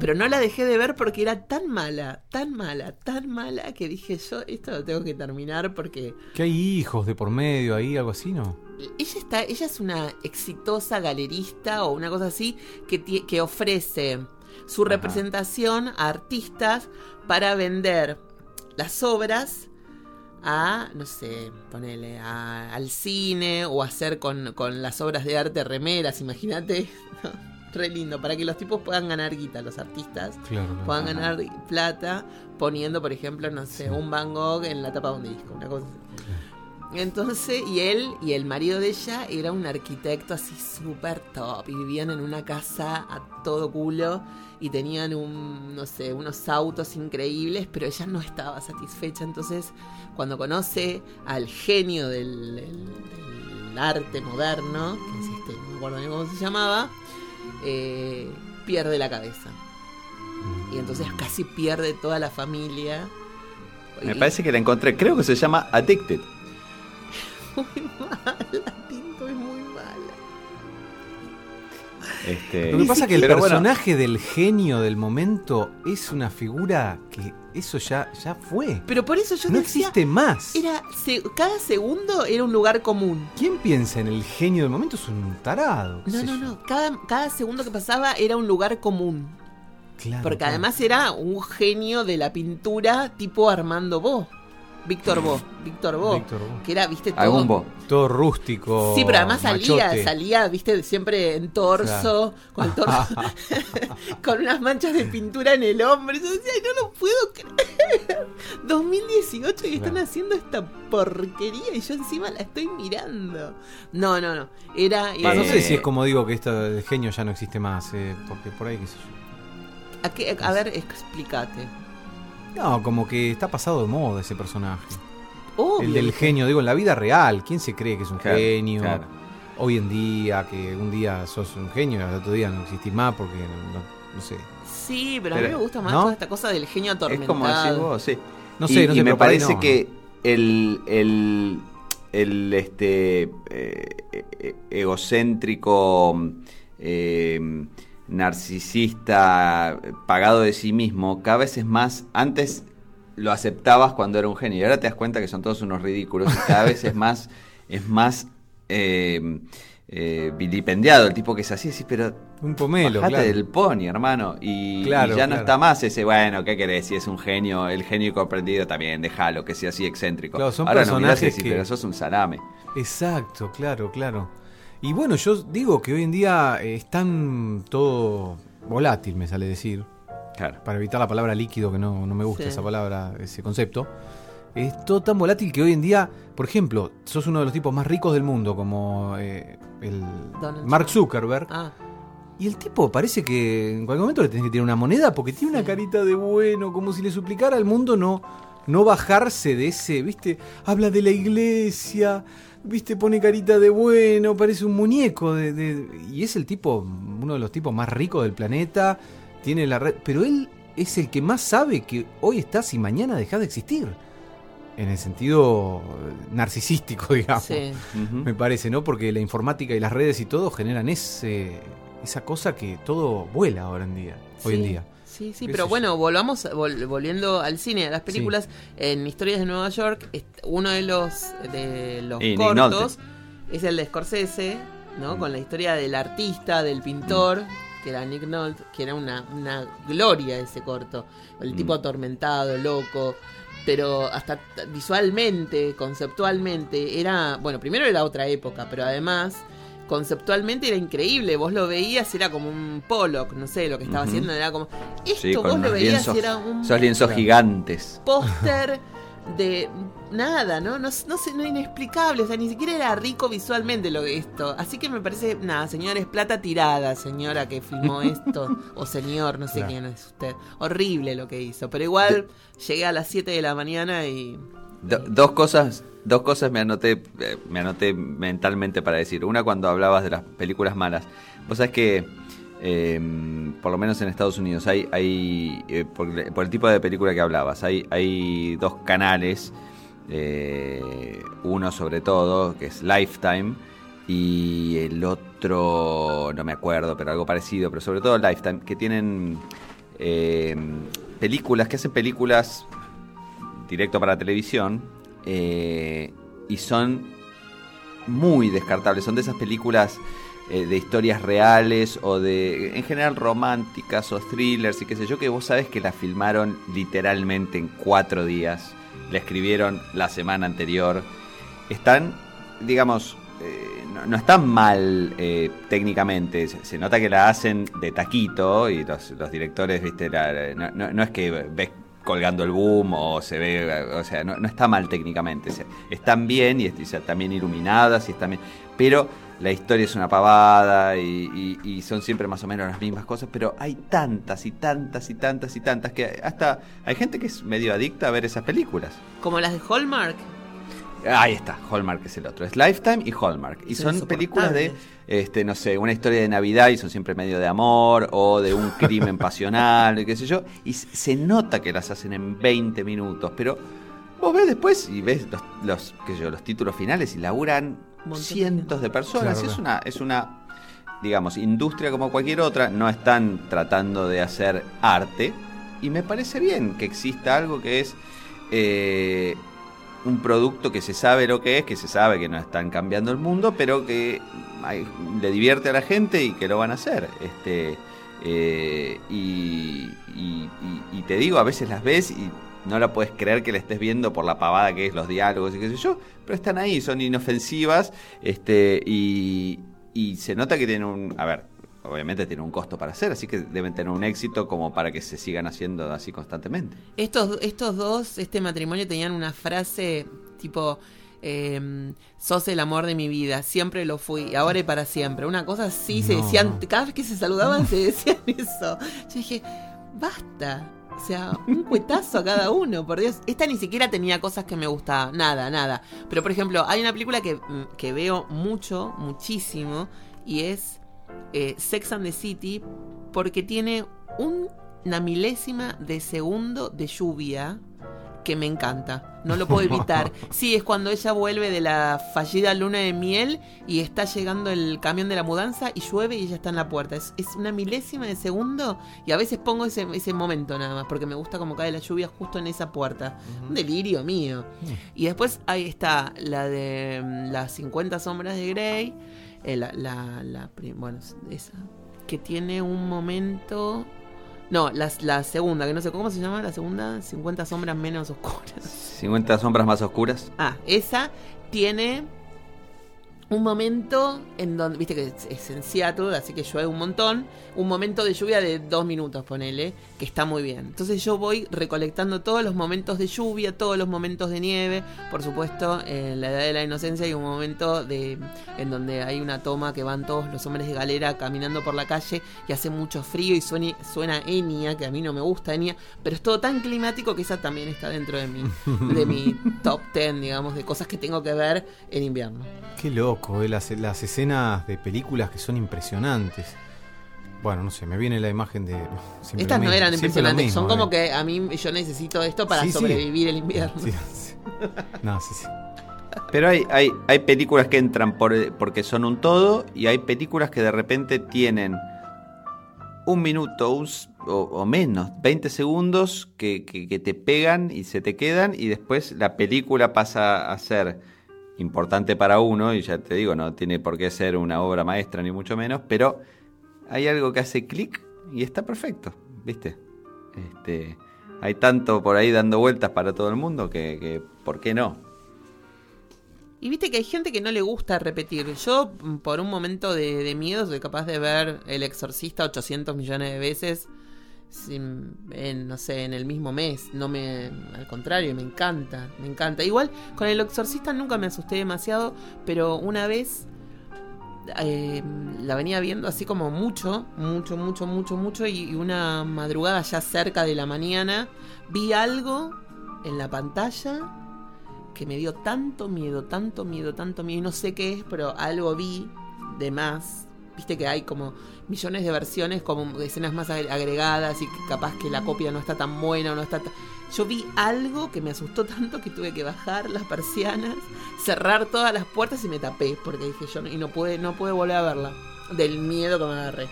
Pero no la dejé de ver porque era tan mala, tan mala, tan mala que dije yo, esto lo tengo que terminar porque ¿Que hay hijos de por medio ahí, algo así, no? Ella está, ella es una exitosa galerista o una cosa así que, que ofrece su Ajá. representación a artistas para vender las obras a, no sé, ponele, a- al cine o hacer con, con las obras de arte remeras, imagínate. Re lindo, para que los tipos puedan ganar guita, los artistas Claro. puedan ganar plata poniendo, por ejemplo, no sé, Sí. un Van Gogh en la tapa de un disco, una cosa así. Entonces, y él y el marido de ella era un arquitecto así súper top y vivían en una casa a todo culo y tenían un, no sé, unos autos increíbles, pero ella no estaba satisfecha. Entonces, cuando conoce al genio del, arte moderno, que es este, no me acuerdo bien cómo se llamaba, eh, pierde la cabeza. Y entonces casi pierde toda la familia. Me parece que la encontré. Creo que se llama Addicted. Muy mala, Tinto es muy mala. Este, Lo que pasa es que el pero bueno, personaje del genio del momento es una figura que eso ya, ya fue. Pero por eso yo no decía, existe más. era se- cada segundo era un lugar común. ¿Quién piensa en el genio del momento? Es un tarado. No, no, yo. no. Cada, cada segundo que pasaba era un lugar común. Claro, Porque claro. además era un genio de la pintura tipo Armando Bo. Víctor Bo. Víctor Bo. Víctor Bo. Que era, viste, todo. Algún bo. Todo rústico. Sí, pero además salía, machote. salía, viste, siempre en torso, con el torso, con unas manchas de pintura en el hombro. Yo decía, "Ay, no lo puedo creer. 2018 y están Claro. haciendo esta porquería y yo encima la estoy mirando. No, no, no. Era. No Eh, sé si es como digo que esto del genio ya no existe más, eh, porque por ahí qué sé yo. ¿A, qué- a ver, explícate. No, como que está pasado de moda ese personaje. Obvio, el del genio, digo, en la vida real. ¿Quién se cree que es un Claro, genio? claro. Hoy en día, que un día sos un genio y al otro día no existís más porque no, no sé. Sí, pero, a mí me gusta más ¿no? toda esta cosa del genio Es atormentado. como decís vos, sí. No y, sé, no y sé, me pero por ahí parece no, que el, el, el, este eh, eh, egocéntrico eh, narcisista pagado de sí mismo cada vez es más antes lo aceptabas cuando era un genio y ahora te das cuenta que son todos unos ridículos y cada vez es más es más eh, eh, vilipendiado el tipo que es así decís pero Un pomelo, Bajate claro. del pony, hermano. Y, Claro, y ya no claro. está más ese, bueno, ¿qué querés? Si es un genio, el genio comprendido también, déjalo, que sea así excéntrico. Son Ahora no mirás que- pero sos un salame. Exacto, claro, claro. Y bueno, yo digo que hoy en día eh, es tan todo volátil, me sale decir, Claro. para evitar la palabra líquido, que no, no me gusta Sí. esa palabra, ese concepto. Es todo tan volátil que hoy en día, por ejemplo, sos uno de los tipos más ricos del mundo, como eh, el Donald Mark Zuckerberg, Ah, y el tipo parece que en cualquier momento le tenés que tirar una moneda porque tiene una Sí. carita de bueno, como si le suplicara al mundo no, no bajarse de ese, ¿viste? Habla de la iglesia, ¿viste? Pone carita de bueno, parece un muñeco. De, de- y es el tipo, uno de los tipos más ricos del planeta, tiene la red. Pero él es el que más sabe que hoy estás y mañana dejás de existir. En el sentido eh, narcisístico, digamos sí. Me parece, ¿no? Porque la informática y las redes y todo generan ese, esa cosa que todo vuela ahora en día, hoy en día. Sí, sí, ¿Qué pero bueno, volvamos vol- volviendo al cine, a las películas. En Historias de Nueva York, uno de los de los Y cortos es el de Scorsese, ¿no? Mm. Con la historia del artista, del pintor, que era Nick Nolte, que era una, una gloria ese corto. El tipo Mm. atormentado, loco. Pero hasta visualmente, conceptualmente, era. Bueno, primero era otra época, pero además conceptualmente era increíble. Vos lo veías, era como un Pollock, no sé, lo que estaba haciendo era como. Esto Sí, vos lo veías lienzos, y era un esos lienzos gigantes. póster de nada, ¿no? No, no sé, no inexplicable, o sea, ni siquiera era rico visualmente lo esto. Así que me parece, nada, señores, plata tirada, señora que filmó esto, o señor, no sé Claro. quién es usted. Horrible lo que hizo, pero igual llegué a las 7 de la mañana y... Do- dos cosas, dos cosas me anoté, eh, me anoté mentalmente para decir. Una cuando hablabas de las películas malas. Vos sabés que eh, por lo menos en Estados Unidos hay, hay eh, por, el tipo de película que hablabas, hay, hay dos canales, eh, uno sobre todo que es Lifetime y el otro no me acuerdo, pero algo parecido, pero sobre todo Lifetime que tienen eh, películas que hacen películas directo para televisión eh, y son muy descartables. Son de esas películas eh, de historias reales o de, en general, románticas o thrillers y qué sé yo, que vos sabes que la filmaron literalmente en cuatro días. La escribieron la semana anterior. Están, digamos, eh, no, no están mal eh, técnicamente. Se, nota que la hacen de taquito y los, los directores, viste, la- no, no- no es que ves colgando el boom o se ve, o sea, no, no está mal técnicamente. o están bien y, están bien iluminadas y están bien, pero la historia es una pavada y- y son siempre más o menos las mismas cosas, pero hay tantas y tantas y tantas y tantas que hasta hay gente que es medio adicta a ver esas películas. Como las de Hallmark. Ahí está, Hallmark es el otro. Es Lifetime y Hallmark. Y Son películas de, este, no sé, una historia de Navidad y son siempre medio de amor o de un crimen pasional, qué sé yo. Y se nota que las hacen en 20 minutos, pero vos ves después y ves los, los, qué sé yo, los títulos finales y laburan cientos de personas. Claro, es una, es una, digamos, industria como cualquier otra. No están tratando de hacer arte, y me parece bien que exista algo que es eh, un producto que se sabe lo que es, que se sabe que no están cambiando el mundo, pero que le divierte a la gente y que lo van a hacer. Este, eh, y, y- te digo, a veces las ves y no la puedes creer que la estés viendo por la pavada que es los diálogos y qué sé yo, pero están ahí, son inofensivas este, y, y se nota que tienen un... A ver, obviamente tiene un costo para hacer, así que deben tener un éxito como para que se sigan haciendo así constantemente. Estos, estos dos, este matrimonio, tenían una frase tipo. eh, sos el amor de mi vida, siempre lo fui, ahora y para siempre. Una cosa así se decían, cada vez que se saludaban se decían eso. Yo dije, basta. O sea, un cuetazo a cada uno, por Dios. Esta ni siquiera tenía cosas que me gustaban, nada, nada. Pero por ejemplo, hay una película que, mm, que veo mucho, muchísimo, y es eh, Sex and the City, porque tiene un- una milésima de segundo de lluvia que me encanta. No lo puedo evitar. Sí, es cuando ella vuelve de la fallida luna de miel y está llegando el camión de la mudanza y llueve y ella está en la puerta. Es, es una milésima de segundo y a veces pongo ese, ese momento nada más porque me gusta como cae la lluvia justo en esa puerta. Un delirio mío. Y después ahí está la de mm, las 50 sombras de Grey. Eh, la, la, la bueno, esa. Que tiene un momento... No, la, la segunda, que no sé cómo se llama la segunda, 50 sombras menos oscuras. 50 sombras más oscuras. Ah, esa tiene un momento en donde, viste que es, es en Seattle, así que llueve un montón, un momento de lluvia de dos minutos, ponele, que está muy bien. Entonces yo voy recolectando todos los momentos de lluvia, todos los momentos de nieve, por supuesto, en la edad de la inocencia hay un momento de en donde hay una toma que van todos los hombres de galera caminando por la calle y hace mucho frío y suena, suena Enya, que a mí no me gusta Enya, pero es todo tan climático que esa también está dentro de mi, de mi top 10, digamos, de cosas que tengo que ver en invierno. Qué loco, eh, las, las escenas de películas que son impresionantes. Bueno, no sé, me viene la imagen de. Estas no eran impresionantes, mismo, son como eh. que a mí yo necesito esto para Sí, sí. sobrevivir el invierno. Sí, sí. No, sí, sí. Pero hay, hay, hay películas que entran por, porque son un todo y hay películas que de repente tienen un minuto un o, o menos, 20 segundos que, que- que te pegan y se te quedan y después la película pasa a ser importante para uno y ya te digo, no tiene por qué ser una obra maestra ni mucho menos, pero hay algo que hace clic y está perfecto, ¿viste? Este, hay tanto por ahí dando vueltas para todo el mundo que, ¿por qué no? Y viste que hay gente que no le gusta repetir. Yo, mm, por un momento de, de miedo, soy capaz de ver El Exorcista 800 millones de veces. Sin, en, no sé, en el mismo mes. No me. Al contrario, me encanta. Me encanta. Igual, con El Exorcista nunca me asusté demasiado. Pero una vez. eh, la venía viendo así como mucho, mucho, mucho, mucho, mucho. Y, y una madrugada ya cerca de la mañana. Vi algo en la pantalla que me dio tanto miedo, tanto miedo, tanto miedo, y no sé qué es, pero algo vi de más. Viste que hay como millones de versiones, como escenas más agre- agregadas y capaz que la copia no está tan buena o no está tan... Yo vi algo que me asustó tanto que tuve que bajar las persianas, cerrar todas las puertas y me tapé, porque dije yo, y no pude, no pude volver a verla, del miedo que me agarré.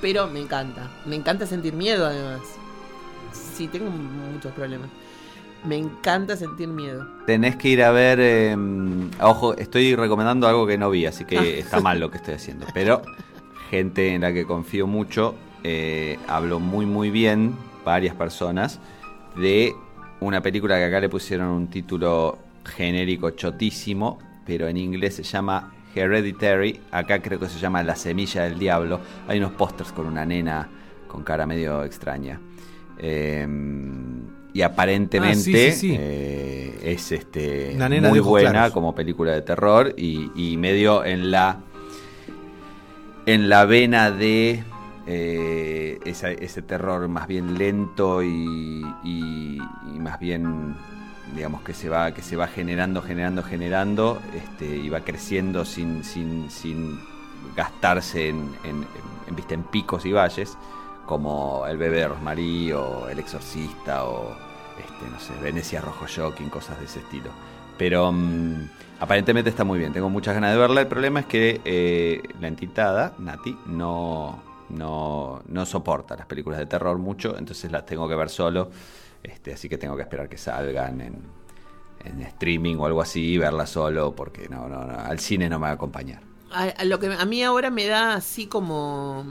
Pero me encanta, me encanta sentir miedo además. Sí, tengo muchos problemas. Me encanta sentir miedo. Tenés que ir a ver. eh, ojo, estoy recomendando algo que no vi, así que Ah. está mal lo que estoy haciendo. Pero gente en la que confío mucho eh, habló muy, muy bien, varias personas, de una película que acá le pusieron un título genérico chotísimo, pero en inglés se llama Hereditary. Acá creo que se llama La semilla del diablo. Hay unos pósters con una nena con cara medio extraña. Eh, y aparentemente Ah, sí, sí, sí. eh, es este Una nena muy buena claros. como película de terror y, y medio en la en la vena de eh, esa- ese terror más bien lento y, y- y más bien digamos que se va que se va generando generando generando este, y va creciendo sin sin, sin gastarse en, en, en- viste, en picos y valles como el bebé de Rosmarie o el exorcista o este, no sé Venecia Rojo Shocking cosas de ese estilo. Pero mm, aparentemente está muy bien. Tengo muchas ganas de verla. El problema es que eh, la entitada Nati no no, no soporta las películas de terror mucho, entonces las tengo que ver solo, este, así que tengo que esperar que salgan en, en streaming o algo así y verlas solo, porque no, no, no, al cine no me va a acompañar. Lo que a mí ahora me da así como...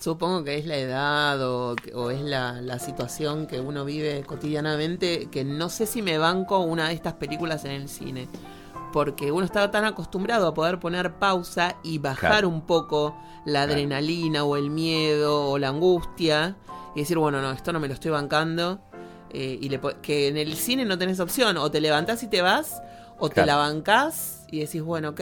Supongo que es la edad o, o es la, la situación que uno vive cotidianamente, que no sé si me banco una de estas películas en el cine. Porque uno estaba tan acostumbrado a poder poner pausa y bajar Claro. un poco la Claro. adrenalina o el miedo o la angustia y decir, bueno, no, esto no me lo estoy bancando. eh, y le que en el cine no tenés opción, o te levantás y te vas, o te la bancás y decís, bueno, ok,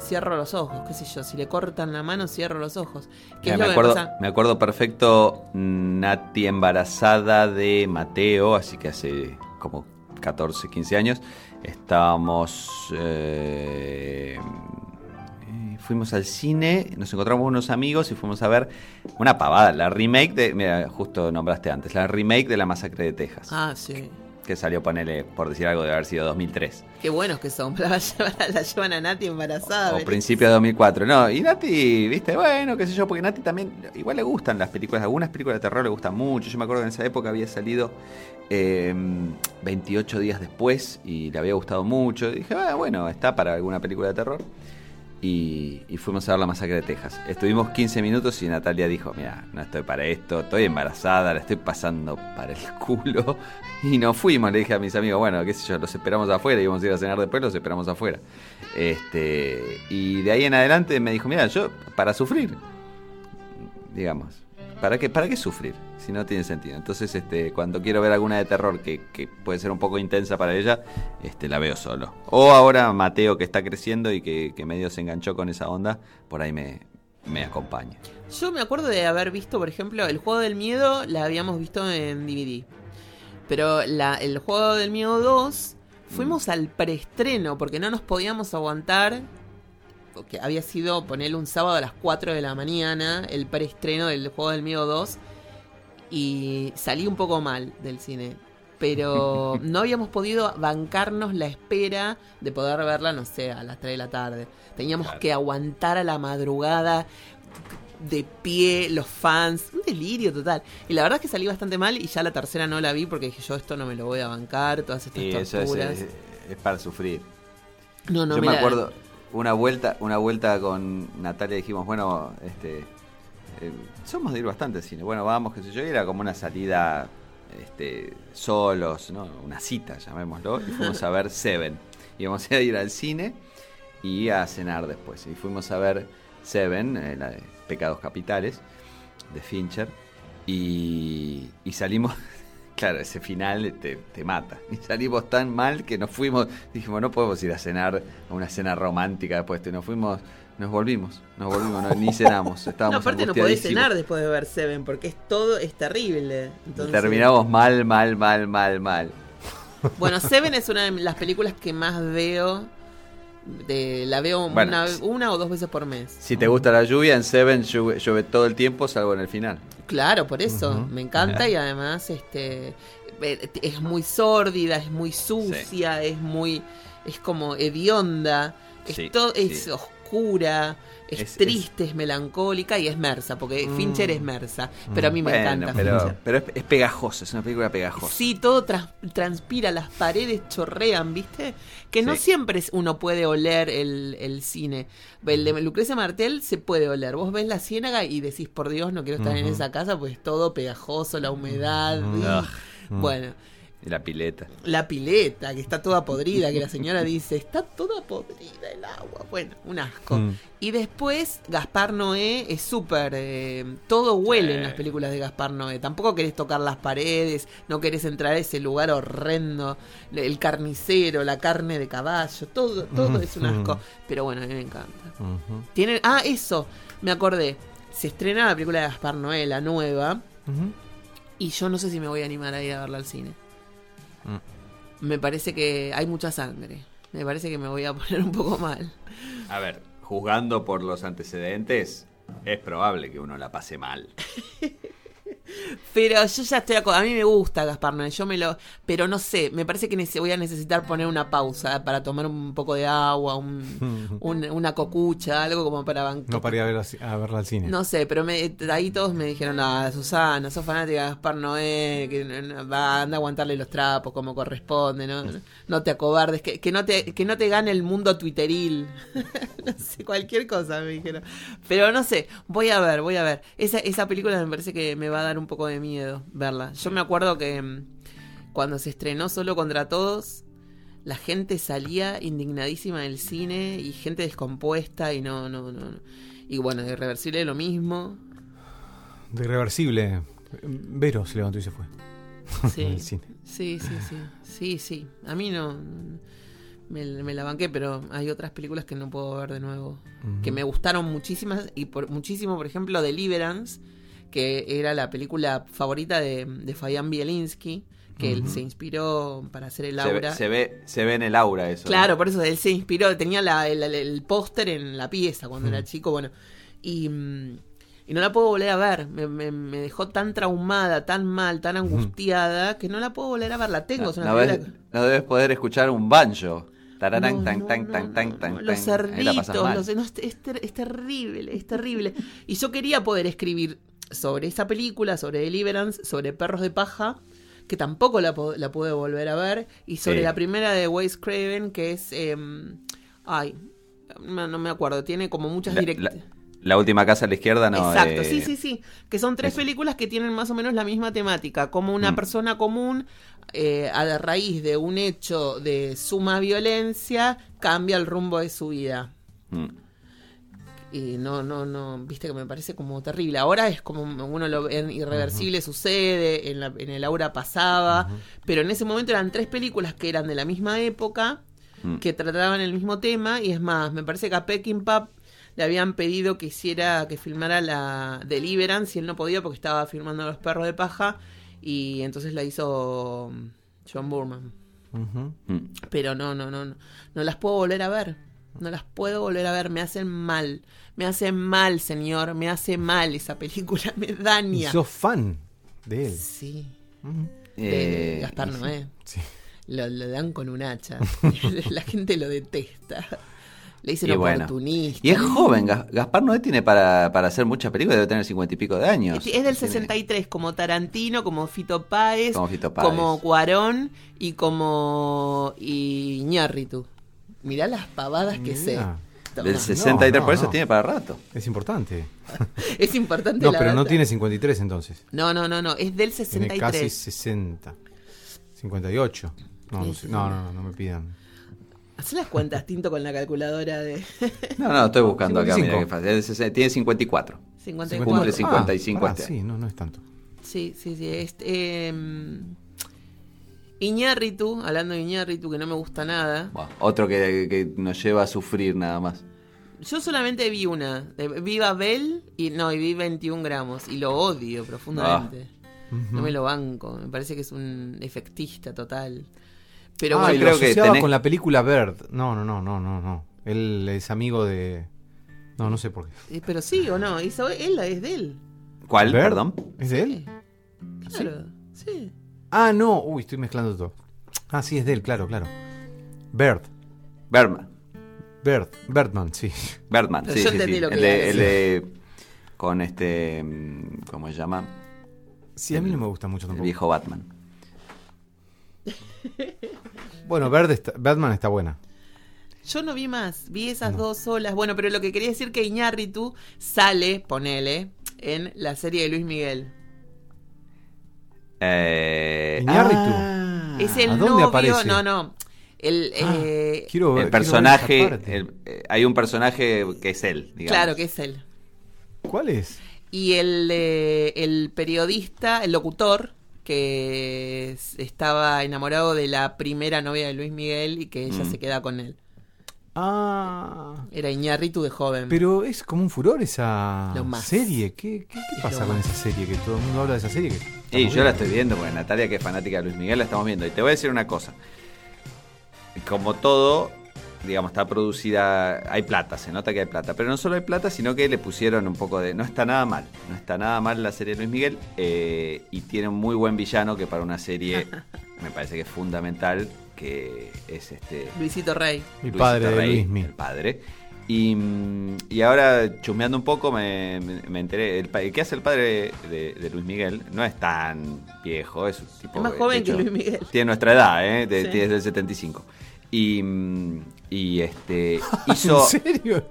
cierro los ojos, qué sé yo, si le cortan la mano, cierro los ojos. ¿Qué Mira, es me, lo que acuerdo, pasa? me acuerdo perfecto Nati embarazada de Mateo, así que hace como 14, 15 años. Estábamos. eh, eh, fuimos al cine, nos encontramos unos amigos y fuimos a ver una pavada, la remake de. Mira, justo nombraste antes, la remake de La Masacre de Texas. Ah, sí. Que salió, ponele, por decir algo, de haber sido 2003. Qué buenos que son. La llevan, la llevan a Nati embarazada. O principio de 2004. No, y Nati, viste, bueno, qué sé yo, porque Nati también, igual le gustan las películas, algunas películas de terror le gustan mucho. Yo me acuerdo que en esa época había salido eh, 28 días después y le había gustado mucho. Y dije, ah, bueno, está para alguna película de terror. Y, fuimos a ver la masacre de Texas. Estuvimos 15 minutos y Natalia dijo, mira, no estoy para esto, estoy embarazada, la estoy pasando para el culo. Y nos fuimos, le dije a mis amigos, bueno, qué sé yo, los esperamos afuera, íbamos a ir a cenar después, los esperamos afuera. Este, y de ahí en adelante me dijo, mira, yo, para sufrir, digamos, ¿para qué, ¿para qué sufrir? Si no tiene sentido. Entonces, este, cuando quiero ver alguna de terror que, que puede ser un poco intensa para ella, este, la veo solo. O ahora Mateo, que está creciendo y que, que medio se enganchó con esa onda, por ahí me, me acompaña. Yo me acuerdo de haber visto, por ejemplo, el juego del miedo, la habíamos visto en DVD. Pero la, el juego del miedo 2, fuimos al preestreno porque no nos podíamos aguantar. Porque había sido ponerle un sábado a las 4 de la mañana, el preestreno del juego del miedo 2. Y salí un poco mal del cine. Pero no habíamos podido bancarnos la espera de poder verla, no sé, a las 3 de la tarde. Teníamos Claro. que aguantar a la madrugada de pie, los fans, un delirio total. Y la verdad es que salí bastante mal y ya la tercera no la vi porque dije yo esto no me lo voy a bancar, todas estas Y eso es, torturas. es- es para sufrir. no, no Yo me la- acuerdo una vuelta, una vuelta con Natalia dijimos, bueno, este eh, somos de ir bastante al cine. Bueno, vamos, qué sé yo, y era como una salida este, solos, ¿no? Una cita, llamémoslo, y fuimos a ver Seven. Íbamos a ir al cine y a cenar después. Y fuimos a ver Seven, eh, la de Pecados Capitales, de Fincher, y, y salimos Claro, ese final te, te mata. Y salimos tan mal que nos fuimos, dijimos, no podemos ir a cenar a una cena romántica después. Y nos fuimos, nos volvimos, nos volvimos, no, ni cenamos. Estábamos No, aparte no podés cenar después de ver Seven porque es todo, es terrible. Entonces, Terminamos mal, mal, mal, mal, mal. Bueno, Seven es una de las películas que más veo. De, la veo Bueno, una, o dos veces por mes. Si te gusta la lluvia, en Seven llueve, llueve todo el tiempo, salvo en el final. Claro, por eso. Me encanta y además este eh, es muy sórdida, es muy sucia, es muy es como hedionda, es Sí, todo es sí. oscura, es, Es- triste, es... melancólica y es mersa, porque Fincher es mersa, pero a mí me Bueno, encanta pero, Fincher. pero es, es pegajosa, es una película pegajosa. Sí, todo trans- transpira, las paredes chorrean, ¿viste? Que no Sí. siempre uno puede oler el, el cine. El de Lucrecia Martel se puede oler. Vos ves la ciénaga y decís, por Dios, no quiero estar en esa casa, pues es todo pegajoso, la humedad. Mm. y- Ugh. Bueno, la pileta. la pileta, que está toda podrida, que la señora dice, está toda podrida el agua. Bueno, un asco. Mm. Y después, Gaspar Noé es súper. eh, todo huele Sí. en las películas de Gaspar Noé. Tampoco querés tocar las paredes, no querés entrar a ese lugar horrendo. El carnicero, la carne de caballo, todo, todo es un asco. Pero bueno, a mí me encanta. Tienen, ah, eso, me acordé. Se estrena la película de Gaspar Noé, la nueva. Y yo no sé si me voy a animar a ir a verla al cine. Mm. Me parece que hay mucha sangre. Me parece que me voy a poner un poco mal. A ver, juzgando por los antecedentes, es probable que uno la pase mal. Pero yo ya estoy aco- a mí me gusta Gaspar Noé, yo me lo, pero no sé, me parece que voy a necesitar poner una pausa para tomar un poco de agua, un, un- una cocucha, algo como para bancar. No para ir a, ver a verla al cine. No sé, pero me, ahí todos me dijeron, ah, Susana, sos fanática de Gaspar Noé, que va, anda a aguantarle los trapos como corresponde, ¿no? No, no te acobardes, que, que no te, que no te gane el mundo twitteril. no sé, cualquier cosa me dijeron. Pero no sé, voy a ver, voy a ver. Esa, esa película me parece que me va a dar un poco de miedo verla. Yo me acuerdo que mm, cuando se estrenó Solo contra Todos, la gente salía indignadísima del cine y gente descompuesta y no, no, no. no. Y bueno, de Irreversible lo mismo. De irreversible. Vero se levantó y se fue. Sí. Cine. Sí, sí, sí. Sí, sí. A mí no. Me, me la banqué, pero hay otras películas que no puedo ver de nuevo. Que me gustaron muchísimas. Y por muchísimo, por ejemplo, Deliverance, que era la película favorita de, de Fabián Bielinski, que él se inspiró para hacer el Se, ve- aura. se ve, se ve en el aura eso. Claro, por eso él se inspiró, tenía la- el, póster en la pieza cuando era chico, bueno, y, mm, y no la puedo volver a ver, me, me- me dejó tan traumada, tan mal, tan angustiada, que no la puedo volver a ver, la tengo, No, ves- debes poder escuchar un banjo. Tararán, tan, tan, tan, tan, tan, Los cerditos, los- no, es, es ter- es terrible, es terrible. Y yo quería poder escribir sobre esa película, sobre Deliverance, sobre Perros de Paja, que tampoco la, la pude volver a ver, y sobre Sí. la primera de Wes Craven, que es... em, ay, no, no me acuerdo, tiene como muchas directas. la- la última casa a la izquierda, no. Exacto, eh, sí, sí, sí. Que son tres películas que tienen más o menos la misma temática. Como una Mm. persona común, eh, a raíz de un hecho de suma violencia, cambia el rumbo de su vida. mm. Y no, no, no, viste que me parece como terrible. Ahora es como uno lo ve en irreversible, sucede, en, la- en el aura pasaba. Pero en ese momento eran tres películas que eran de la misma época Mm. que trataban el mismo tema y es más, me parece que a Peckinpah le habían pedido que hiciera, que filmara la Deliverance y él no podía porque estaba filmando Los Perros de Paja y entonces la hizo John Burman. Mm. Pero no, no, no, no, no las puedo volver a ver. No las puedo volver a ver, me hacen mal. Me hace mal, señor, me hace mal esa película, me Y daña. sos fan de él. Sí, de Eh, Gaspar Noé. Sí. Lo, lo dan con un hacha. La gente lo detesta. Le dicen Y bueno. oportunista. Y es joven, Gas- Gaspar Noé tiene para, para hacer muchas películas, debe tener cincuenta y pico de años. Es es del Tiene- 63, como Tarantino, como Fito Páez, Como Fito Páez. como Cuarón y como Iñárritu. Mirá las pavadas que sé. Del 63, no, por eso no. tiene para rato. Es importante. Es importante No, la pero no data. tiene 53 entonces. No, no, no, no, es del Tiene 63. casi 60. 58. No, no, Sí, no, no, no, no me pidan. Haz las cuentas, Tinto, con la calculadora de No, no, estoy buscando acá, 55. mira qué fácil. Tiene 54. 54. Cumple Ah, 55 pará, este Sí, no, no es tanto. Sí, sí, sí. Este, eh, Iñárritu, hablando de Iñárritu, que no me gusta nada. Otro que, que nos lleva a sufrir nada más. Yo solamente vi una. de Viva Bell y no, y vi 21 gramos. Y lo odio profundamente. No me lo banco. Me parece que es un efectista total. Pero ah, bueno, y creo lo que tenés- con la película Bird. No, no, no, no, no, no. Él es amigo de... No, no sé por qué. eh, pero sí o no. Él es de él. ¿Cuál? ¿Bird? Perdón. ¿Es de él? Claro. Sí. Ah, no. Uy, estoy mezclando todo. Ah, sí, es de él, claro, claro. Bird. Bergman. Bird. Birdman, sí. Pero sí, yo sí, entendí sí. lo que El de, el de- Con este. mm, ¿Cómo se llama? Sí, a mí no me gusta mucho El tampoco. viejo Batman. Bueno, Bird está- Batman está buena. Yo no vi más, vi esas dos solas. Bueno, pero lo que quería decir que Iñárritu sale, ponele, en la serie de Luis Miguel. Eh, ah, es el ¿a dónde novio, aparece? no, no. El, Ah, eh, quiero ver- el personaje. el- eh, hay un personaje que es él, digamos. claro que es él. ¿Cuál es? Y el, eh, el periodista, el locutor, que estaba enamorado de la primera novia de Luis Miguel y que ella Mm. se queda con él. Ah. Era Iñárritu de joven. Pero es como un furor esa serie. ¿Qué, qué, pasa con esa serie? Que todo el mundo habla de esa serie. Que muy yo la estoy viendo porque Natalia, que es fanática de Luis Miguel, la estamos viendo. Y te voy a decir una cosa. Como todo, digamos, está producida, hay plata, se nota que hay plata, pero no solo hay plata, sino que le pusieron un poco de, no está nada mal, no está nada mal la serie de Luis Miguel eh, y tiene un muy buen villano que para una serie me parece que es fundamental, que es este Luisito Rey. Mi Luisito padre de Rey, Luismi. El padre. Y, y ahora, chusmeando un poco, me, me- me enteré. El, que hace el padre de, de Luis Miguel no es tan viejo, es un tipo. Es más joven que Luis Miguel. Tiene nuestra edad, ¿eh? De- Sí. Tiene del 75. Y, y este. Hizo. ¿En serio?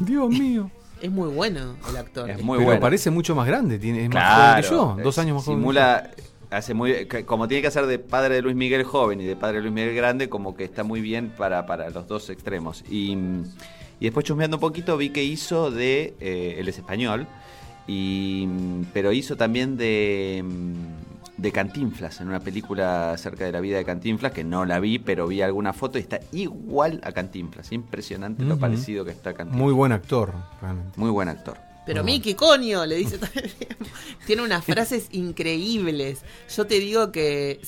Dios mío. Es muy bueno el actor. Es muy Pero bueno. parece mucho más grande, tiene, es más joven que yo, dos eh, años más joven. Simula, hace muy, como tiene que hacer de padre de Luis Miguel joven y de padre de Luis Miguel grande, como que está muy bien para, para los dos extremos. Y, y después chusmeando un poquito vi que hizo de, eh, él es español, y, pero hizo también de, mm, de Cantinflas, en una película acerca de la vida de Cantinflas, que no la vi, pero vi alguna foto y está igual a Cantinflas. Impresionante lo parecido que está. Cantinflas. Muy buen actor, realmente. muy buen actor. Pero Miki, coño, le dice todo el tiempo. Tiene unas frases increíbles. Yo te digo que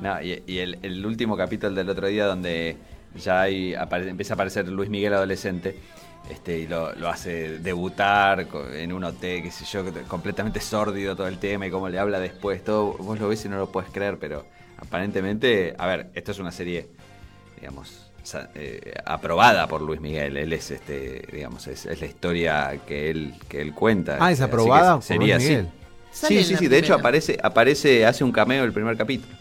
No, y, y el, el último capítulo del otro día donde ya hay, apare- empieza a aparecer Luis Miguel adolescente este, y lo, lo hace debutar en un hotel, qué sé yo, completamente sórdido todo el tema y cómo le habla después, todo, vos lo ves y no lo puedes creer, pero aparentemente, a ver, esto es una serie, digamos, eh, aprobada por Luis Miguel, él es, este, digamos, es, es la historia que él, que él cuenta. Ah, es Así que aprobada por sería Luis así. Miguel. Sí, sí, sí, de hecho aparece, aparece, hace un cameo el primer capítulo.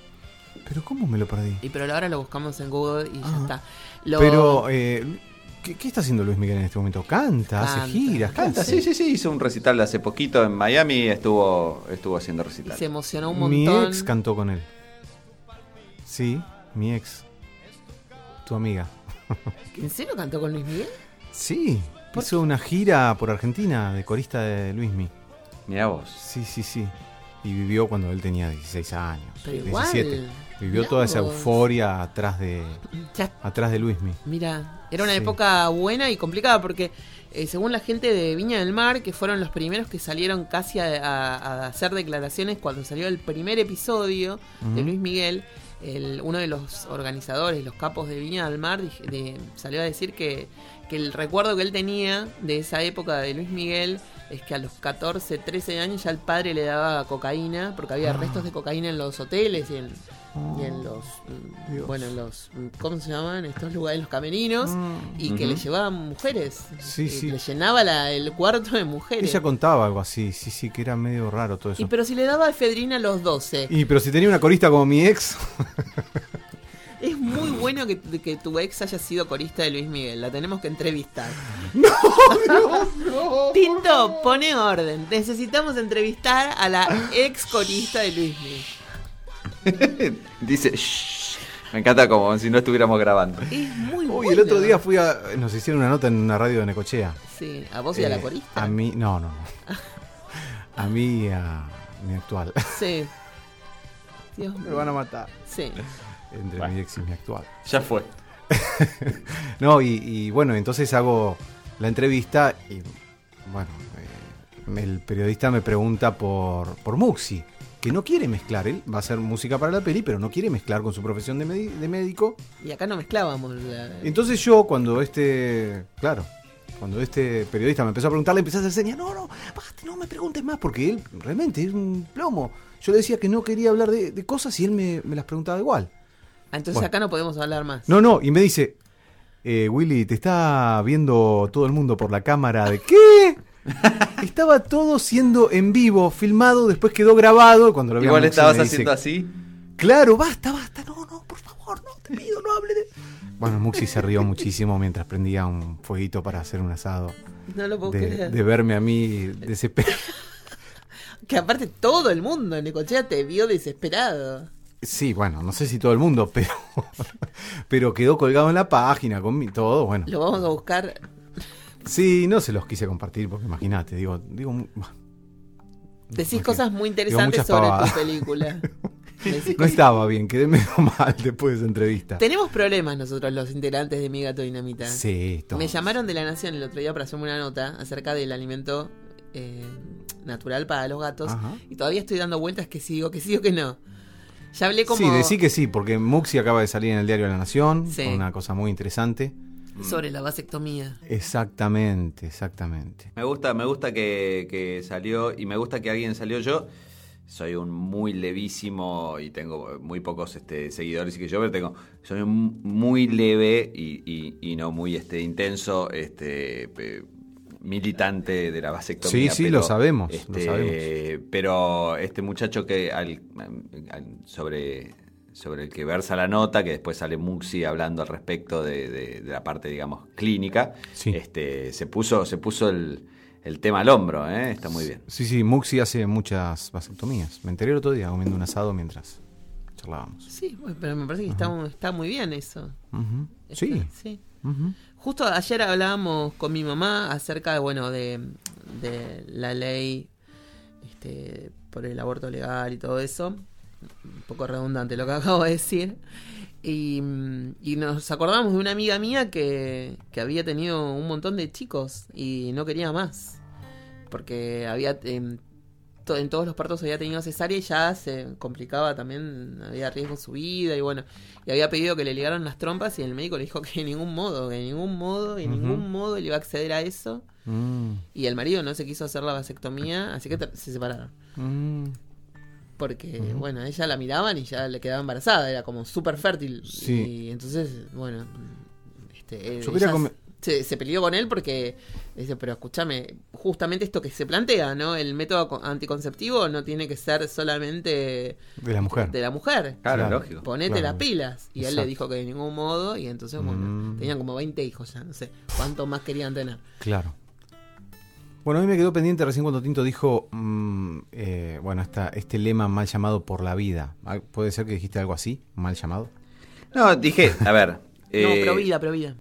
Pero ¿cómo me lo perdí? Y pero ahora lo buscamos en Google y ya Ah. está. Lo- Pero, eh, ¿qué, qué está haciendo Luis Miguel en este momento? Canta, hace giras, ¿qué Canta, sí, sí, sí, hizo un recital hace poquito en Miami, estuvo, estuvo haciendo y recital. se emocionó un Mi montón. ex cantó con él. Sí, mi ex. Tu amiga. ¿En serio cantó con Luis Miguel? Sí, hizo una gira por Argentina de corista de Luismi. Mira vos. Sí, sí, sí. Y vivió cuando él tenía 16 años. Pero igual. 17. Vivió Mirá toda esa vos. euforia atrás de Ya, atrás de Luismi. mira, era una Sí. época buena y complicada porque eh, según la gente de Viña del Mar, que fueron los primeros que salieron casi a, a- a hacer declaraciones cuando salió el primer episodio de. Luis Miguel, el- uno de los organizadores, los capos de Viña del Mar, dij- de- salió a decir que, que el recuerdo que él tenía de esa época de Luis Miguel es que a los 14, 13 años ya el padre le daba cocaína, porque había Ah. restos de cocaína en los hoteles y en, y en los, mm, Dios. bueno, en los, mm, ¿cómo se llaman? Estos lugares, los camerinos, y que Ujú. le llevaban mujeres. Sí, sí. Le llenaba la- el cuarto de mujeres. Ella contaba algo así, sí, sí, que era medio raro todo eso. Y pero si le daba efedrina a los 12, Y pero si tenía una corista como mi ex, es muy bueno que, que tu ex haya sido corista de Luis Miguel. La tenemos que entrevistar. Tinto, pone orden. Necesitamos entrevistar a la ex corista de Luis Miguel. Dice, "Shh". me encanta como si no estuviéramos grabando. Es muy Uy, bueno. el otro día fui a. Nos hicieron una nota en una radio de Necochea. Sí, a vos y a la Eh, corista. A mí, no, no, no. A mí y a mi actual. Sí. Dios Me van a matar. Sí. Entre Bueno. mi ex y mi actual. Ya fue. No, y, y bueno, entonces hago la entrevista y bueno, eh, el periodista me pregunta por, por Muxi, que no quiere mezclar, él va a hacer música para la peli, pero no quiere mezclar con su profesión de, de médico. Y acá no mezclábamos. la- Entonces yo cuando este, claro, cuando este periodista me empezó a preguntar, le empecé a hacer señas, no, no, basta, no me preguntes más, porque él realmente es un plomo. Yo le decía que no quería hablar de, de cosas y él me, me las preguntaba igual. Ah, Entonces Bueno. acá no podemos hablar más. No, no, y me dice, eh, Willy, te está viendo todo el mundo por la cámara de qué? Estaba todo siendo en vivo, filmado, después quedó grabado. Cuando lo Igual estabas dice, haciendo así. Claro, basta, basta, no, no, por favor, no, te pido, no hable de... Bueno, Muxi se rió muchísimo mientras prendía un fueguito para hacer un asado. No lo puedo De, creer. de verme a mí desesperado. Que aparte todo el mundo en Necochea te vio desesperado. Sí, bueno, no sé si todo el mundo, pero, pero quedó colgado en la página con mi, todo, bueno. Lo vamos a buscar. Sí, no se los quise compartir porque imagínate, digo, digo, Decís cosas muy interesantes sobre pavadas. tu película. No estaba bien, quedé medio mal después de esa entrevista. Tenemos problemas nosotros los integrantes de Mi Gato Dinamita. Sí. Me llamaron de la Nación el otro día para hacerme una nota acerca del alimento eh, natural para los gatos. Ajá. Y todavía estoy dando vueltas que sí o que sí o que no. Ya hablé como... Sí, decí que sí, porque Muxi acaba de salir en el diario La Nación, Sí. con una cosa muy interesante. Sobre la vasectomía. Exactamente, exactamente. Me gusta, me gusta que, que salió y me gusta que alguien salió yo. Soy un muy levísimo y tengo muy pocos este, seguidores y que yo, pero tengo, soy un muy leve y, y- y no muy este, intenso este, militante de la vasectomía. Sí, sí, pero, lo sabemos, lo este, sabemos. Pero este muchacho que al- al- sobre, sobre el que versa la nota, que después sale Muxi hablando al respecto de, de- de la parte, digamos, clínica, Sí. este, se puso, se puso el, el tema al hombro, ¿eh? está muy bien. Sí, sí, Muxi hace muchas vasectomías. Me enteré el otro día comiendo un asado mientras charlábamos. Sí, pero me parece que está, está muy bien eso. Está- Sí. sí. Justo ayer hablábamos con mi mamá acerca de, bueno, de, de la ley este, por el aborto legal y todo eso. Un poco redundante lo que acabo de decir. Y, y nos acordamos de una amiga mía que, que había tenido un montón de chicos y no quería más. Porque había to- en todos los partos había tenido cesárea y ya se complicaba también, había riesgo su vida y bueno, y había pedido que le ligaran las trompas y el médico le dijo que de ningún modo, que de ningún modo, de ningún modo le iba a acceder a eso. Mm, Y el marido no se quiso hacer la vasectomía, así que se separaron. mm. Porque, bueno, a ella la miraban y ya le quedaba embarazada, era como súper fértil. Sí. Y entonces, bueno, este, Yo ella se, se peleó con él porque dice, pero escúchame, justamente esto que se plantea, ¿no? El método co- anticonceptivo no tiene que ser solamente De la mujer. de la mujer. Claro, Claro. lógico. Ponete Claro. las pilas. Y él le dijo que de ningún modo. Y entonces, bueno, Mm. tenían como 20 hijos ya. No sé cuántos más querían tener. Claro. Bueno, a mí me quedó pendiente recién cuando Tinto dijo, mm, eh, bueno, esta, este lema mal llamado por la vida. ¿Puede ser que dijiste algo así? ¿Mal llamado? No, dije, a ver. eh, no, pro vida, pro vida.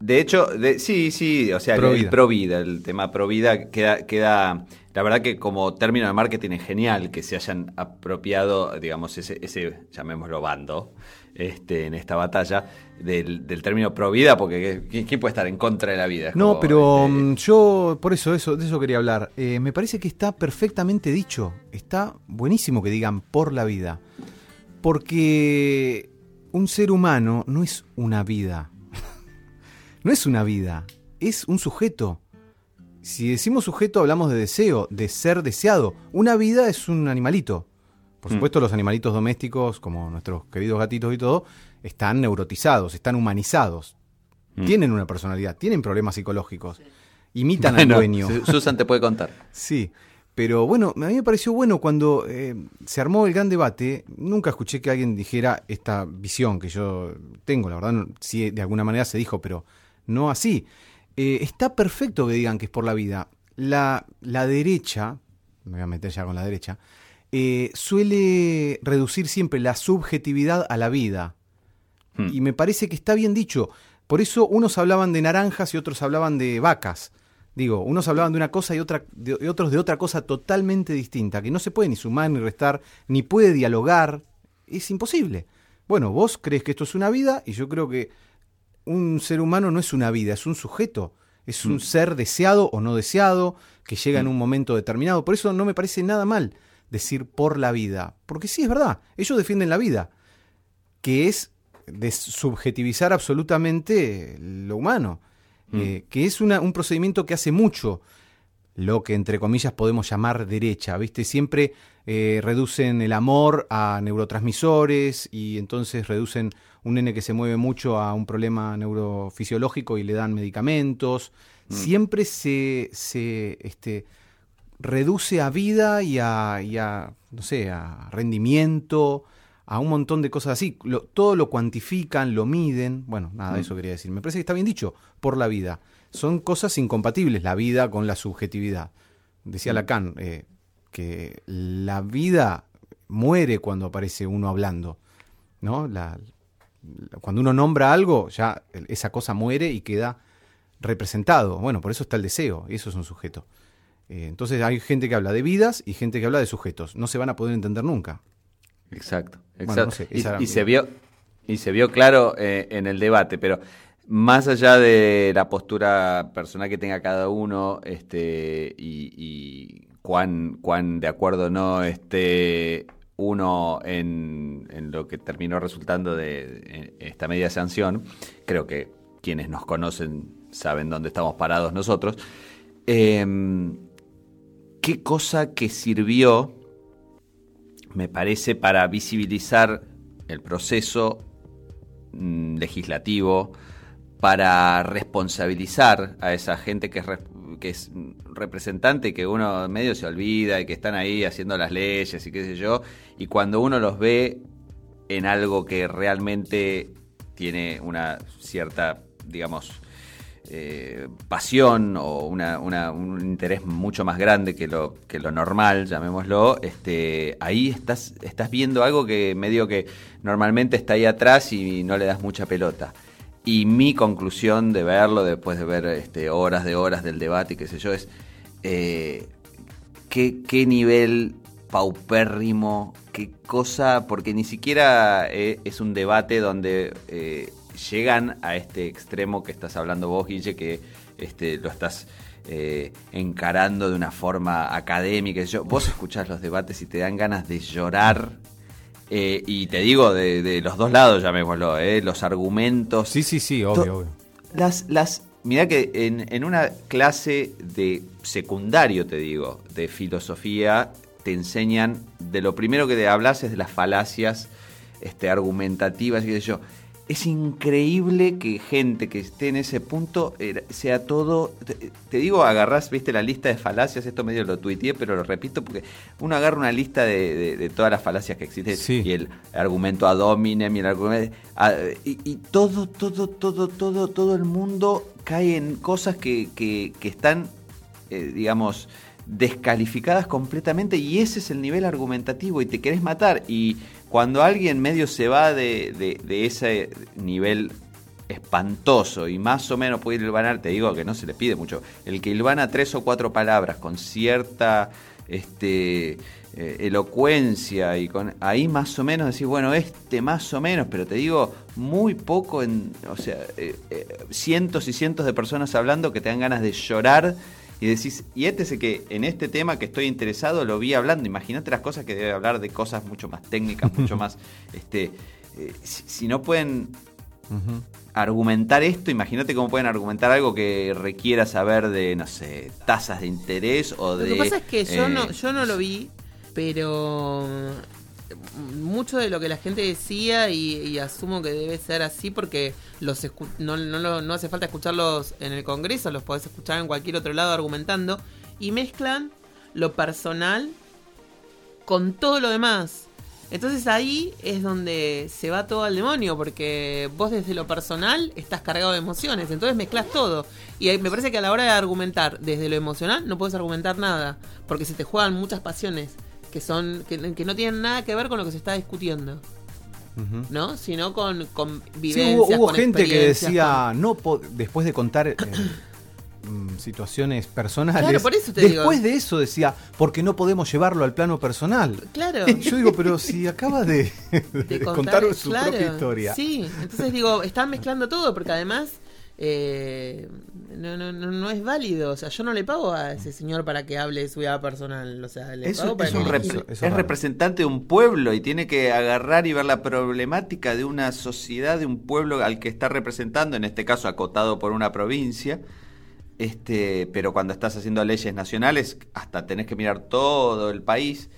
De hecho, de- sí, sí, o sea, Pro el vida. pro vida, el tema pro vida queda, queda, la verdad que como término de marketing es genial que se hayan apropiado, digamos, ese, ese llamémoslo bando, este, en esta batalla, del, del término pro vida, porque ¿qué- ¿quién puede estar en contra de la vida? Es No, como, pero este, mm, yo, por eso, eso, de eso quería hablar. Eh, me parece que está perfectamente dicho. Está buenísimo que digan por la vida. Porque un ser humano no es una vida. no es una vida, es un sujeto. Si decimos sujeto hablamos de deseo, de ser deseado. Una vida es un animalito. Por Mm. supuesto, los animalitos domésticos, como nuestros queridos gatitos y todo, están neurotizados, están humanizados. Mm. Tienen una personalidad, tienen problemas psicológicos. Imitan al dueño. Su- Susan te puede contar. Sí, pero bueno, a mí me pareció bueno cuando eh, se armó el gran debate. Nunca escuché que alguien dijera esta visión que yo tengo, la verdad, no- sí, de alguna manera se dijo, pero no así. Eh, está perfecto que digan que es por la vida. La, la derecha, me voy a meter ya con la derecha, eh, suele reducir siempre la subjetividad a la vida. Hmm. Y me parece que está bien dicho. Por eso unos hablaban de naranjas y otros hablaban de vacas. Digo, unos hablaban de una cosa y, otra, de, y otros de otra cosa totalmente distinta, que no se puede ni sumar ni restar, ni puede dialogar. Es imposible. Bueno, vos crees que esto es una vida y yo creo que un ser humano no es una vida, es un sujeto. Es un ser deseado o no deseado, que llega en un momento determinado. Por eso no me parece nada mal decir por la vida. Porque sí, es verdad, ellos defienden la vida, que es subjetivizar absolutamente lo humano, eh, que es una- un procedimiento que hace mucho lo que entre comillas podemos llamar derecha, ¿viste? Siempre eh, reducen el amor a neurotransmisores y entonces reducen un nene que se mueve mucho a un problema neurofisiológico y le dan medicamentos. Siempre se, se este, reduce a vida y a, y a, no sé, a rendimiento, a un montón de cosas así. Lo- todo lo cuantifican, lo miden. Bueno, nada, eso quería decir. Me parece que está bien dicho, por la vida. Son cosas incompatibles, la vida con la subjetividad. Decía Lacan eh, que la vida muere cuando aparece uno hablando. ¿no? La- la- cuando uno nombra algo, ya esa cosa muere y queda representado. Bueno, por eso está el deseo, y eso es un sujeto. Eh, entonces hay gente que habla de vidas y gente que habla de sujetos. No se van a poder entender nunca. Exacto, Bueno, exacto. no sé, y, era se vio y se vio claro eh, en el debate, pero más allá de la postura personal que tenga cada uno, este, y, y cuán, cuán de acuerdo o no esté uno en, en lo que terminó resultando de esta media sanción, creo que quienes nos conocen saben dónde estamos parados nosotros. Em, ¿Qué cosa que sirvió, me parece, para visibilizar el proceso mm, legislativo, para responsabilizar a esa gente que es, que es representante, que uno medio se olvida y que están ahí haciendo las leyes y qué sé yo, y cuando uno los ve en algo que realmente tiene una cierta, digamos, eh, pasión o un interés mucho más grande que lo, normal, llamémoslo, este, ahí estás, viendo algo que medio que normalmente está ahí atrás y no le das mucha pelota. Y mi conclusión de verlo, después de ver este, horas de horas del debate y qué sé yo, es eh, qué, nivel paupérrimo, qué cosa, porque ni siquiera eh, es un debate donde llegan a este extremo que estás hablando vos, Guille, que este, lo estás eh, encarando de una forma académica. Yo, vos escuchás los debates y te dan ganas de llorar. eh, y te digo, de, de los dos lados, llamémoslo, eh, los argumentos. Sí, sí, sí, obvio, obvio. Las, las, mirá que en, en una clase de secundario, te digo, de filosofía, te enseñan, de lo primero que te hablas es de las falacias este, argumentativas y qué sé yo. Es increíble que gente que esté en ese punto sea todo. Te, te digo, agarrás, viste, la lista de falacias, esto medio lo tuiteé, pero lo repito porque uno agarra una lista de, de- de todas las falacias que existen Sí. y el argumento ad hominem y el argumento. a- y, y todo, todo, todo, todo, todo el mundo cae en cosas que, que- que están, eh, digamos, descalificadas completamente y ese es el nivel argumentativo y te querés matar. Y cuando alguien medio se va de, de- ese nivel espantoso y más o menos puede hilvanar, te digo que no se le pide mucho, el que hilvana tres o cuatro palabras con cierta este, eh, elocuencia y con ahí más o menos decir, bueno, este más o menos, pero te digo muy poco, en, o sea, eh, eh, cientos y cientos de personas hablando que te dan ganas de llorar y decís, y este es que en este tema que estoy interesado lo vi hablando, imagínate las cosas que debe hablar de cosas mucho más técnicas, mucho más, este, eh, si, si no pueden argumentar esto, imagínate cómo pueden argumentar algo que requiera saber de, no sé, tasas de interés o de... Lo que pasa es que yo, eh, no, yo no lo vi, pero mucho de lo que la gente decía y, asumo que debe ser así porque los escu- no, no, no hace falta escucharlos en el Congreso, los podés escuchar en cualquier otro lado argumentando y mezclan lo personal con todo lo demás. Entonces ahí es donde se va todo al demonio, porque vos desde lo personal estás cargado de emociones, entonces mezclas todo. Y me parece que a la hora de argumentar desde lo emocional no puedes argumentar nada, porque se te juegan muchas pasiones que son que, que no tienen nada que ver con lo que se está discutiendo. ¿no? Sino con, con Sí, vivencias, hubo, hubo con gente que decía, no después de contar eh, mm, situaciones personales, Claro, por eso te después digo. de eso decía, porque no podemos llevarlo al plano personal. Claro. Y Yo digo, pero si acaba de, de de contar, su claro, propia historia. Sí, entonces digo, están mezclando todo porque además eh, no, no, no, no es válido. O sea, yo no le pago a ese señor para que hable de su vida personal. O sea, le Es, pago para es que un eso- rep- eso- eso es representante de un pueblo y tiene que agarrar y ver la problemática de una sociedad, de un pueblo al que está representando, en este caso acotado por una provincia. Este, pero cuando estás haciendo leyes nacionales, hasta tenés que mirar todo el país.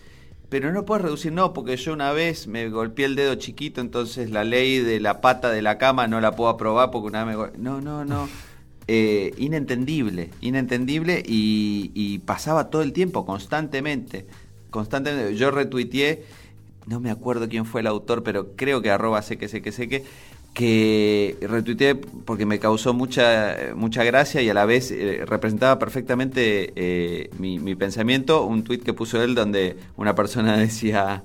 Pero no puedes reducir, no, porque yo una vez me golpeé el dedo chiquito, entonces la ley de la pata de la cama no la puedo aprobar porque una vez me... No, no, no. Eh, inentendible, inentendible y, y pasaba todo el tiempo, constantemente, constantemente. Yo retuiteé, no me acuerdo quién fue el autor, pero creo que arroba sé que sé que sé que, que retuiteé porque me causó mucha, mucha gracia y a la vez eh, representaba perfectamente eh, mi, mi pensamiento, un tuit que puso él donde una persona decía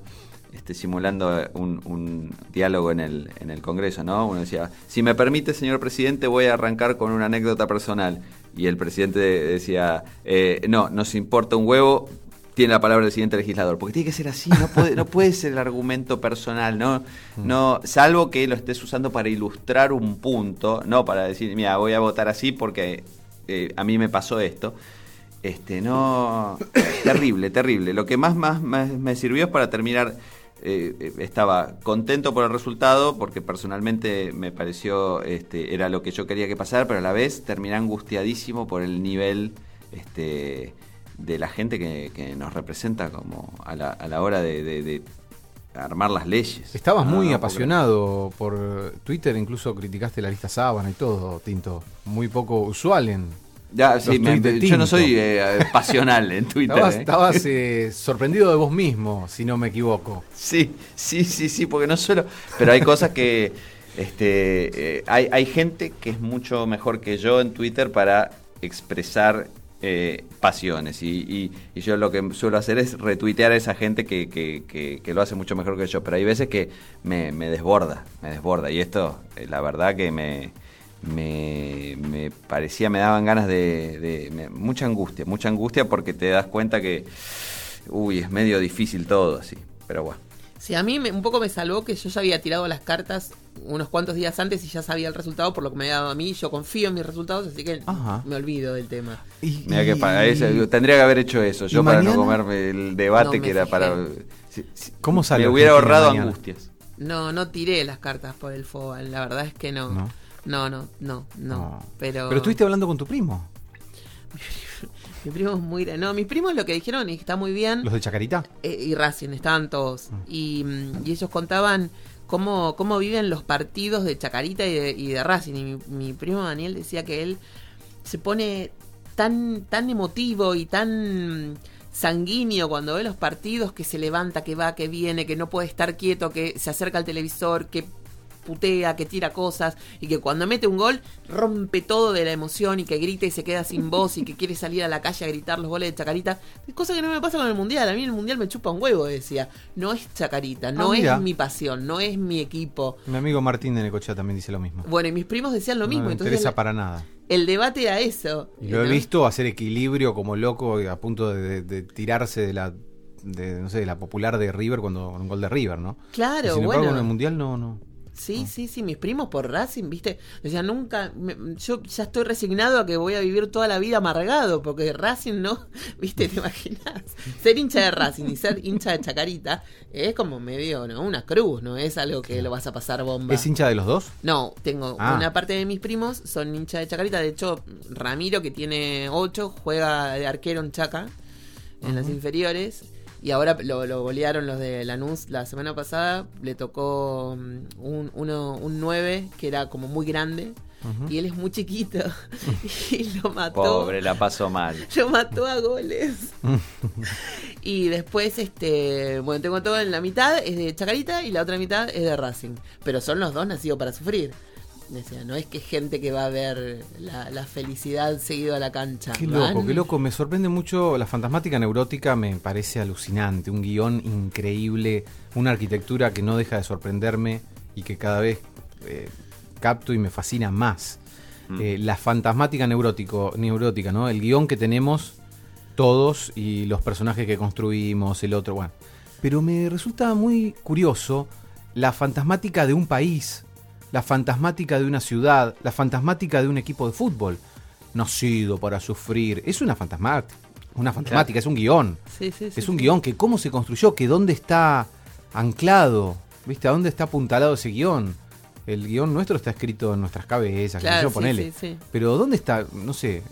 este, simulando un, un diálogo en el, en el Congreso, ¿no? Uno decía, si me permite, señor presidente, voy a arrancar con una anécdota personal. Y el presidente decía, eh, no, nos importa un huevo, tiene la palabra el siguiente legislador. Porque tiene que ser así, no puede, no puede ser el argumento personal, ¿no? no Salvo que lo estés usando para ilustrar un punto, no para decir, mira, voy a votar así porque eh, a mí me pasó esto. Este, no. terrible, terrible. Lo que más, más, más me sirvió es para terminar eh, eh, estaba contento por el resultado porque personalmente me pareció este, era lo que yo quería que pasara, pero a la vez terminé angustiadísimo por el nivel este, de la gente que, que nos representa como a la, a la hora de, de- de armar las leyes. Estabas No, muy no, apasionado por Twitter, incluso criticaste la lista sábana y todo, Tinto. Muy poco usual en... Ya, sí, me- yo no soy eh, pasional en Twitter. Estabas, ¿eh? estabas, eh, sorprendido de vos mismo, si no me equivoco. Sí, sí, sí, sí, porque no solo. Pero hay cosas que. Este, hay, hay gente que es mucho mejor que yo en Twitter para expresar eh, pasiones. Y, y- yo lo que suelo hacer es retuitear a esa gente que, que- lo hace mucho mejor que yo. Pero hay veces que me, me desborda, me desborda. Y esto, eh, la verdad que me. Me, me parecía, me daban ganas de, mucha angustia, mucha angustia porque te das cuenta que, uy, es medio difícil todo así, pero bueno. Sí, a mí me- un poco me salvó que yo ya había tirado las cartas unos cuantos días antes y ya sabía el resultado por lo que me había dado a mí. Yo confío en mis resultados, así que Ajá. me olvido del tema. Y- Mira que y- para eso, digo, tendría que haber hecho eso, yo ¿Y para mañana? no comerme el debate No que era fijé. para... si- si- ¿Cómo sale Me hubiera ahorrado mañana? angustias. No, no tiré las cartas por el FOBA, la verdad es que no. No. No, no, no, no. No. Pero, Pero estuviste hablando con tu primo, Mi primo es muy... gra- No, mis primos lo que dijeron y está muy bien. los de Chacarita. eh, y Racing, estaban todos. Y, mm, y ellos contaban cómo, cómo viven los partidos de Chacarita y de, y de Racing. Y mi, mi primo Daniel decía que él se pone tan, tan emotivo y tan sanguíneo cuando ve los partidos que se levanta, que va, que viene, que no puede estar quieto, que se acerca al televisor, que putea, que tira cosas y que cuando mete un gol rompe todo de la emoción y que grita y se queda sin voz y que quiere salir a la calle a gritar los goles de Chacarita. Cosa que no me pasa con el Mundial. A mí el Mundial me chupa un huevo, decía. No es Chacarita, no Ah, es mi pasión, no es mi equipo. Mi amigo Martín de Necochea también dice lo mismo. Bueno, y mis primos decían lo mismo. no me entonces interesa para nada. el debate era eso. Y lo he ¿no? visto hacer equilibrio como loco a punto de, de- de tirarse de la de, no sé, de la popular de River cuando un gol de River, ¿no? Claro, Y sin embargo, bueno. en el mundial no, no. Sí, sí, sí, mis primos por Racing, viste, decían nunca, me- yo ya estoy resignado a que voy a vivir toda la vida amargado, porque Racing no, viste, te imaginas, ser hincha de Racing y ser hincha de Chacarita es como medio, ¿no? Una cruz, no es algo que lo vas a pasar bomba. ¿Es hincha de los dos? No, tengo Ah. una parte de mis primos son hincha de Chacarita. De hecho, Ramiro, que tiene 8, juega de arquero en Chaca, en las inferiores. Y ahora lo, lo golearon los de Lanús la semana pasada. Le tocó mm, un, uno, un 9 que era como muy grande. Y él es muy chiquito. y lo mató. Pobre, la paso mal. Lo mató a goles. y después, este, bueno, tengo todo en la mitad, es de Chacarita y la otra mitad es de Racing. Pero son los dos nacidos para sufrir. Decía, no es que gente que va a ver la, la felicidad seguido a la cancha. Qué Van- loco, qué loco. Me sorprende mucho. La fantasmática neurótica me parece alucinante. Un guion increíble. Una arquitectura que no deja de sorprenderme y que cada vez eh, capto y me fascina más. Eh, la fantasmática neurótico, neurótica, ¿no? El guion que tenemos todos y los personajes que construimos, el otro, bueno. Pero me resulta muy curioso la fantasmática de un país, la fantasmática de una ciudad, la fantasmática de un equipo de fútbol. Nacido para sufrir. Es una fantasmática. Una fantasmática, es un guion. Sí, sí, sí, Es un guion que cómo se construyó, que dónde está anclado, ¿viste? ¿A dónde está apuntalado ese guion? El guion nuestro está escrito en nuestras cabezas, Claro, yo, sí, ponele. sí, sí. Pero ¿dónde está? No sé,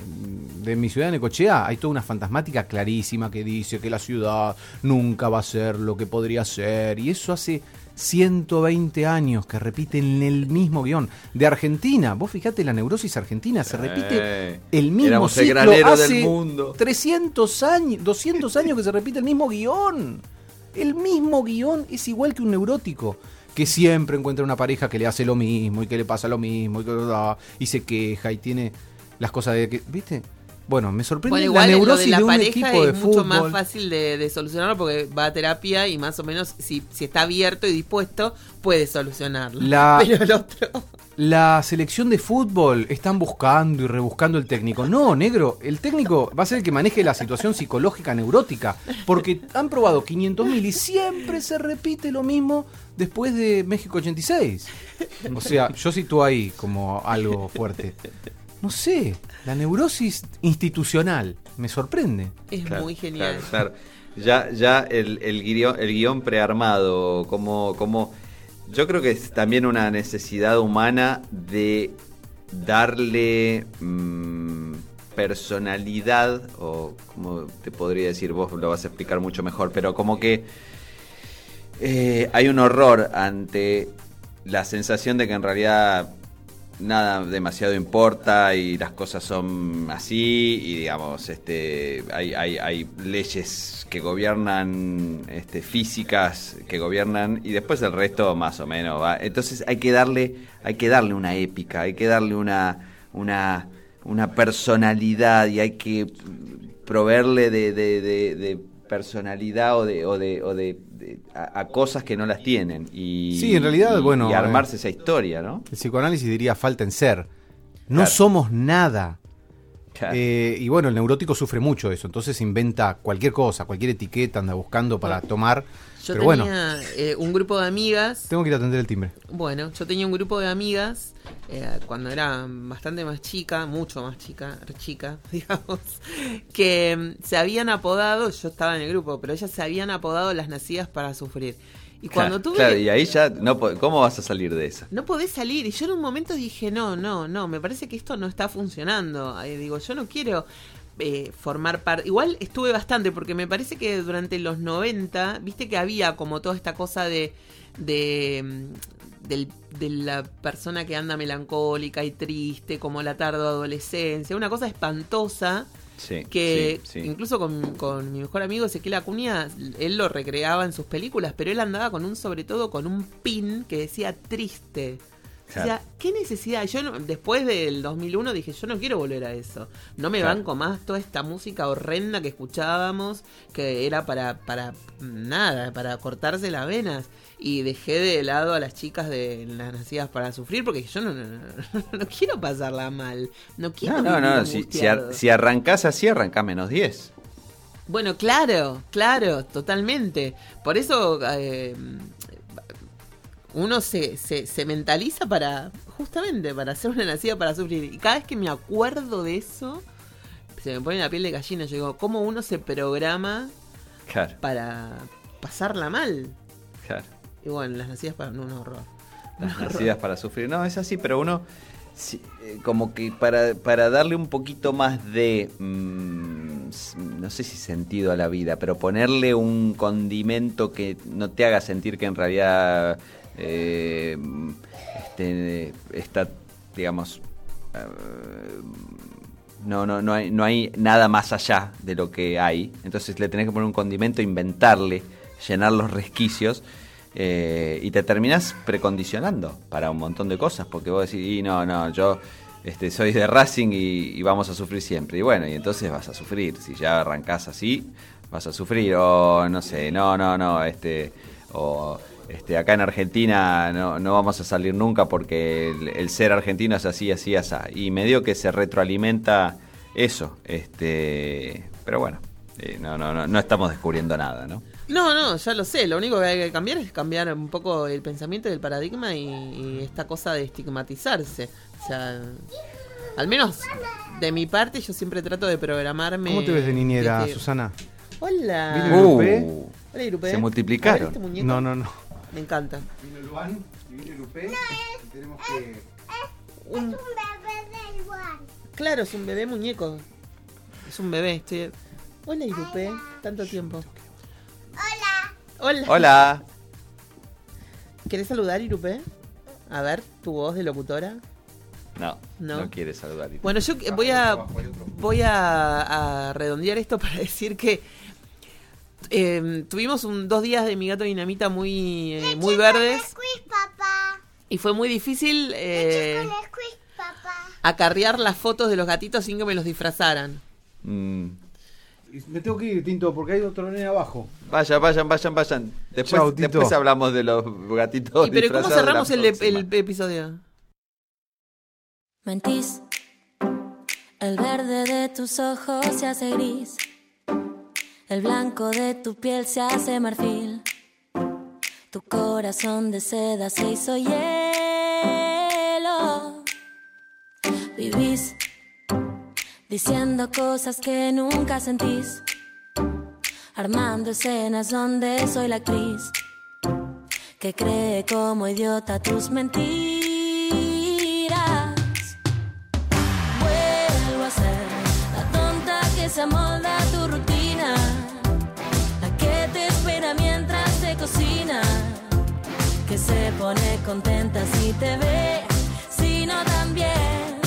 de mi ciudad de Necochea hay toda una fantasmática clarísima que dice que la ciudad nunca va a ser lo que podría ser. Y eso hace 120 años que repiten el mismo guion. De Argentina, vos fijate la neurosis argentina, se repite Eh, el mismo el ciclo granero hace del mundo. 300 años, 200 años que se repite el mismo guion. El mismo guion es igual que un neurótico que siempre encuentra una pareja que le hace lo mismo y que le pasa lo mismo y, que, y se queja y tiene las cosas de que, ¿viste? Bueno, me sorprende Bueno, la igual lo neurosis de la de, un pareja equipo de es mucho fútbol. más fácil de, de solucionarlo porque va a terapia y más o menos si, si está abierto y dispuesto puede solucionarlo. La- Pero el otro... La selección de fútbol están buscando y rebuscando el técnico. No, negro, el técnico va a ser el que maneje la situación psicológica neurótica. Porque han probado 500.000 y siempre se repite lo mismo después de México 86. O sea, yo sitúo ahí como algo fuerte. No sé, la neurosis institucional me sorprende. Es Claro, muy genial. claro, claro. ya, ya el, el guion, el guion prearmado, como, como yo creo que es también una necesidad humana de darle mm, personalidad, o como te podría decir, vos lo vas a explicar mucho mejor, pero como que eh, hay un horror ante la sensación de que en realidad nada demasiado importa y las cosas son así y digamos este hay, hay, hay leyes que gobiernan este, físicas que gobiernan y después el resto más o menos va. Entonces hay que darle hay que darle una épica hay que darle una una una personalidad y hay que proveerle de, personalidad o de o de, o de, de- a, a cosas que no las tienen y Sí, en realidad, y- bueno, y armarse eh, esa historia no El psicoanálisis diría falta en ser. No Claro. somos nada. Claro. Eh, y bueno, el neurótico sufre mucho eso, entonces inventa cualquier cosa, cualquier etiqueta anda buscando para tomar. Yo Pero bueno, tenía eh, un grupo de amigas. tengo que ir a atender el timbre. Bueno, yo tenía un grupo de amigas eh, cuando era bastante más chica, mucho más chica, chica, digamos, que mm, se habían apodado, yo estaba en el grupo, pero ellas se habían apodado las nacidas para sufrir. Y cuando Claro, tuve... claro, y ahí ya no cómo vas a salir de esa No podés salir. Y yo en un momento dije, no, no, no, me parece que esto no está funcionando. Eh, digo, yo no quiero eh, formar parte... Igual estuve bastante, porque me parece que durante los 90, viste que había como toda esta cosa de... de mm, del- de la persona que anda melancólica y triste, como la tarde adolescencia, una cosa espantosa Sí, que sí, sí. incluso con, con mi mejor amigo Ezequiel Acuña, él lo recreaba en sus películas, pero él andaba con un, sobre todo con un pin que decía triste. O sea. ¿qué necesidad? Yo no- después del 2001 dije, yo no quiero volver a eso. No me Claro. banco más toda esta música horrenda que escuchábamos, que era para, para nada, para cortarse las venas. Y dejé de lado a las chicas de las nacidas para sufrir, porque yo no, no, no- no quiero pasarla mal. No quiero No, no, no. Si, si, angustiado. ar- si arrancás así, arrancá menos 10. Bueno, claro, claro, totalmente. Por eso eh, uno se, se, se mentaliza para, justamente, para ser una nacida para sufrir. Y cada vez que me acuerdo de eso, se me pone la piel de gallina. Yo digo, ¿cómo uno se programa Claro, para pasarla mal? claro. Y bueno, las nacidas para no, un horror. Las nacidas para sufrir. No, es así, pero uno, eh, como que para, para darle un poquito más de, mm, no sé si sentido a la vida, pero ponerle un condimento que no te haga sentir que en realidad eh, este, está, digamos, eh, no, no, no, hay, no hay nada más allá de lo que hay. Entonces le tenés que poner un condimento, inventarle, llenar los resquicios. eh, y te terminás precondicionando para un montón de cosas, porque vos decís, y no, no, yo este, soy de Racing y, y vamos a sufrir siempre. Y bueno, y entonces vas a sufrir. Si ya arrancás así, vas a sufrir. O no sé, no, no, no, este, o este, acá en Argentina no, no vamos a salir nunca porque el, el ser argentino es así, así, así. Y medio que se retroalimenta eso. Este, pero bueno, eh, no, no, no, no estamos descubriendo nada, ¿no? No, no, ya lo sé. Lo único que hay que cambiar es cambiar un poco el pensamiento del paradigma y, y esta cosa de estigmatizarse. O sea, al menos de mi parte, yo siempre trato de programarme. ¿Cómo te ves de niñera, desde- Susana? Hola. ¿Viene el Lupe? Uh, Hola, Irupe. Se multiplicaron. Ver este. No, no, no. Me encanta. Vino Luan y viene Lupe. tenemos que. Un- Claro, es un bebé muñeco. Es un bebé. Estoy... Hola, Irupe. Tanto tiempo. Hola. Hola. Hola. ¿Querés saludar, Irupe? A ver, tu voz de locutora. No, No. no, quiere saludar. Bueno, yo voy a voy a, a redondear esto para decir que eh, tuvimos un, dos días de mi gato dinamita muy eh, muy verdes Squeeze, papá. y fue muy difícil eh, squeeze, papá. acarrear las fotos de los gatitos sin que me los disfrazaran. Mm, Me tengo que ir, Tinto, porque hay otro nene abajo. Vayan, vayan, vayan, vayan. Después, Chau, después hablamos de los gatitos. ¿Y pero cómo cerramos el episodio? Mentís, el verde de tus ojos se hace gris, el blanco de tu piel se hace marfil, tu corazón de seda se hizo hielo. Vivís diciendo cosas que nunca sentís, armando escenas donde soy la actriz que cree como idiota tus mentiras. Vuelvo a ser la tonta que se amolda que se pone contenta si te ve, si no también.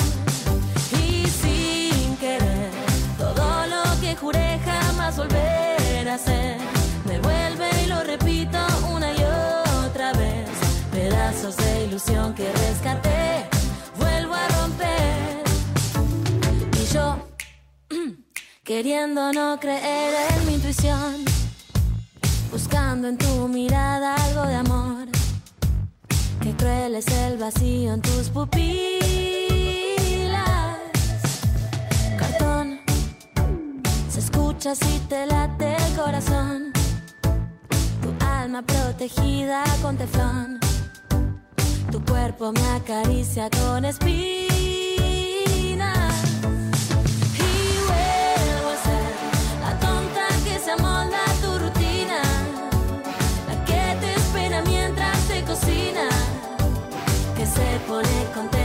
Y sin querer, todo lo que juré jamás volver a hacer, me vuelve y lo repito una y otra vez. Pedazos de ilusión que rescaté, vuelvo a romper. Y yo, queriendo no creer en mi intuición, buscando en tu mirada algo de amor. Qué cruel es el vacío en tus pupilas. Cartón, se escucha si te late el corazón. Tu alma protegida con teflón. Tu cuerpo me acaricia con espinas. Y vuelvo a ser la tonta que se amolda pone contenta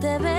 te ve, si no también.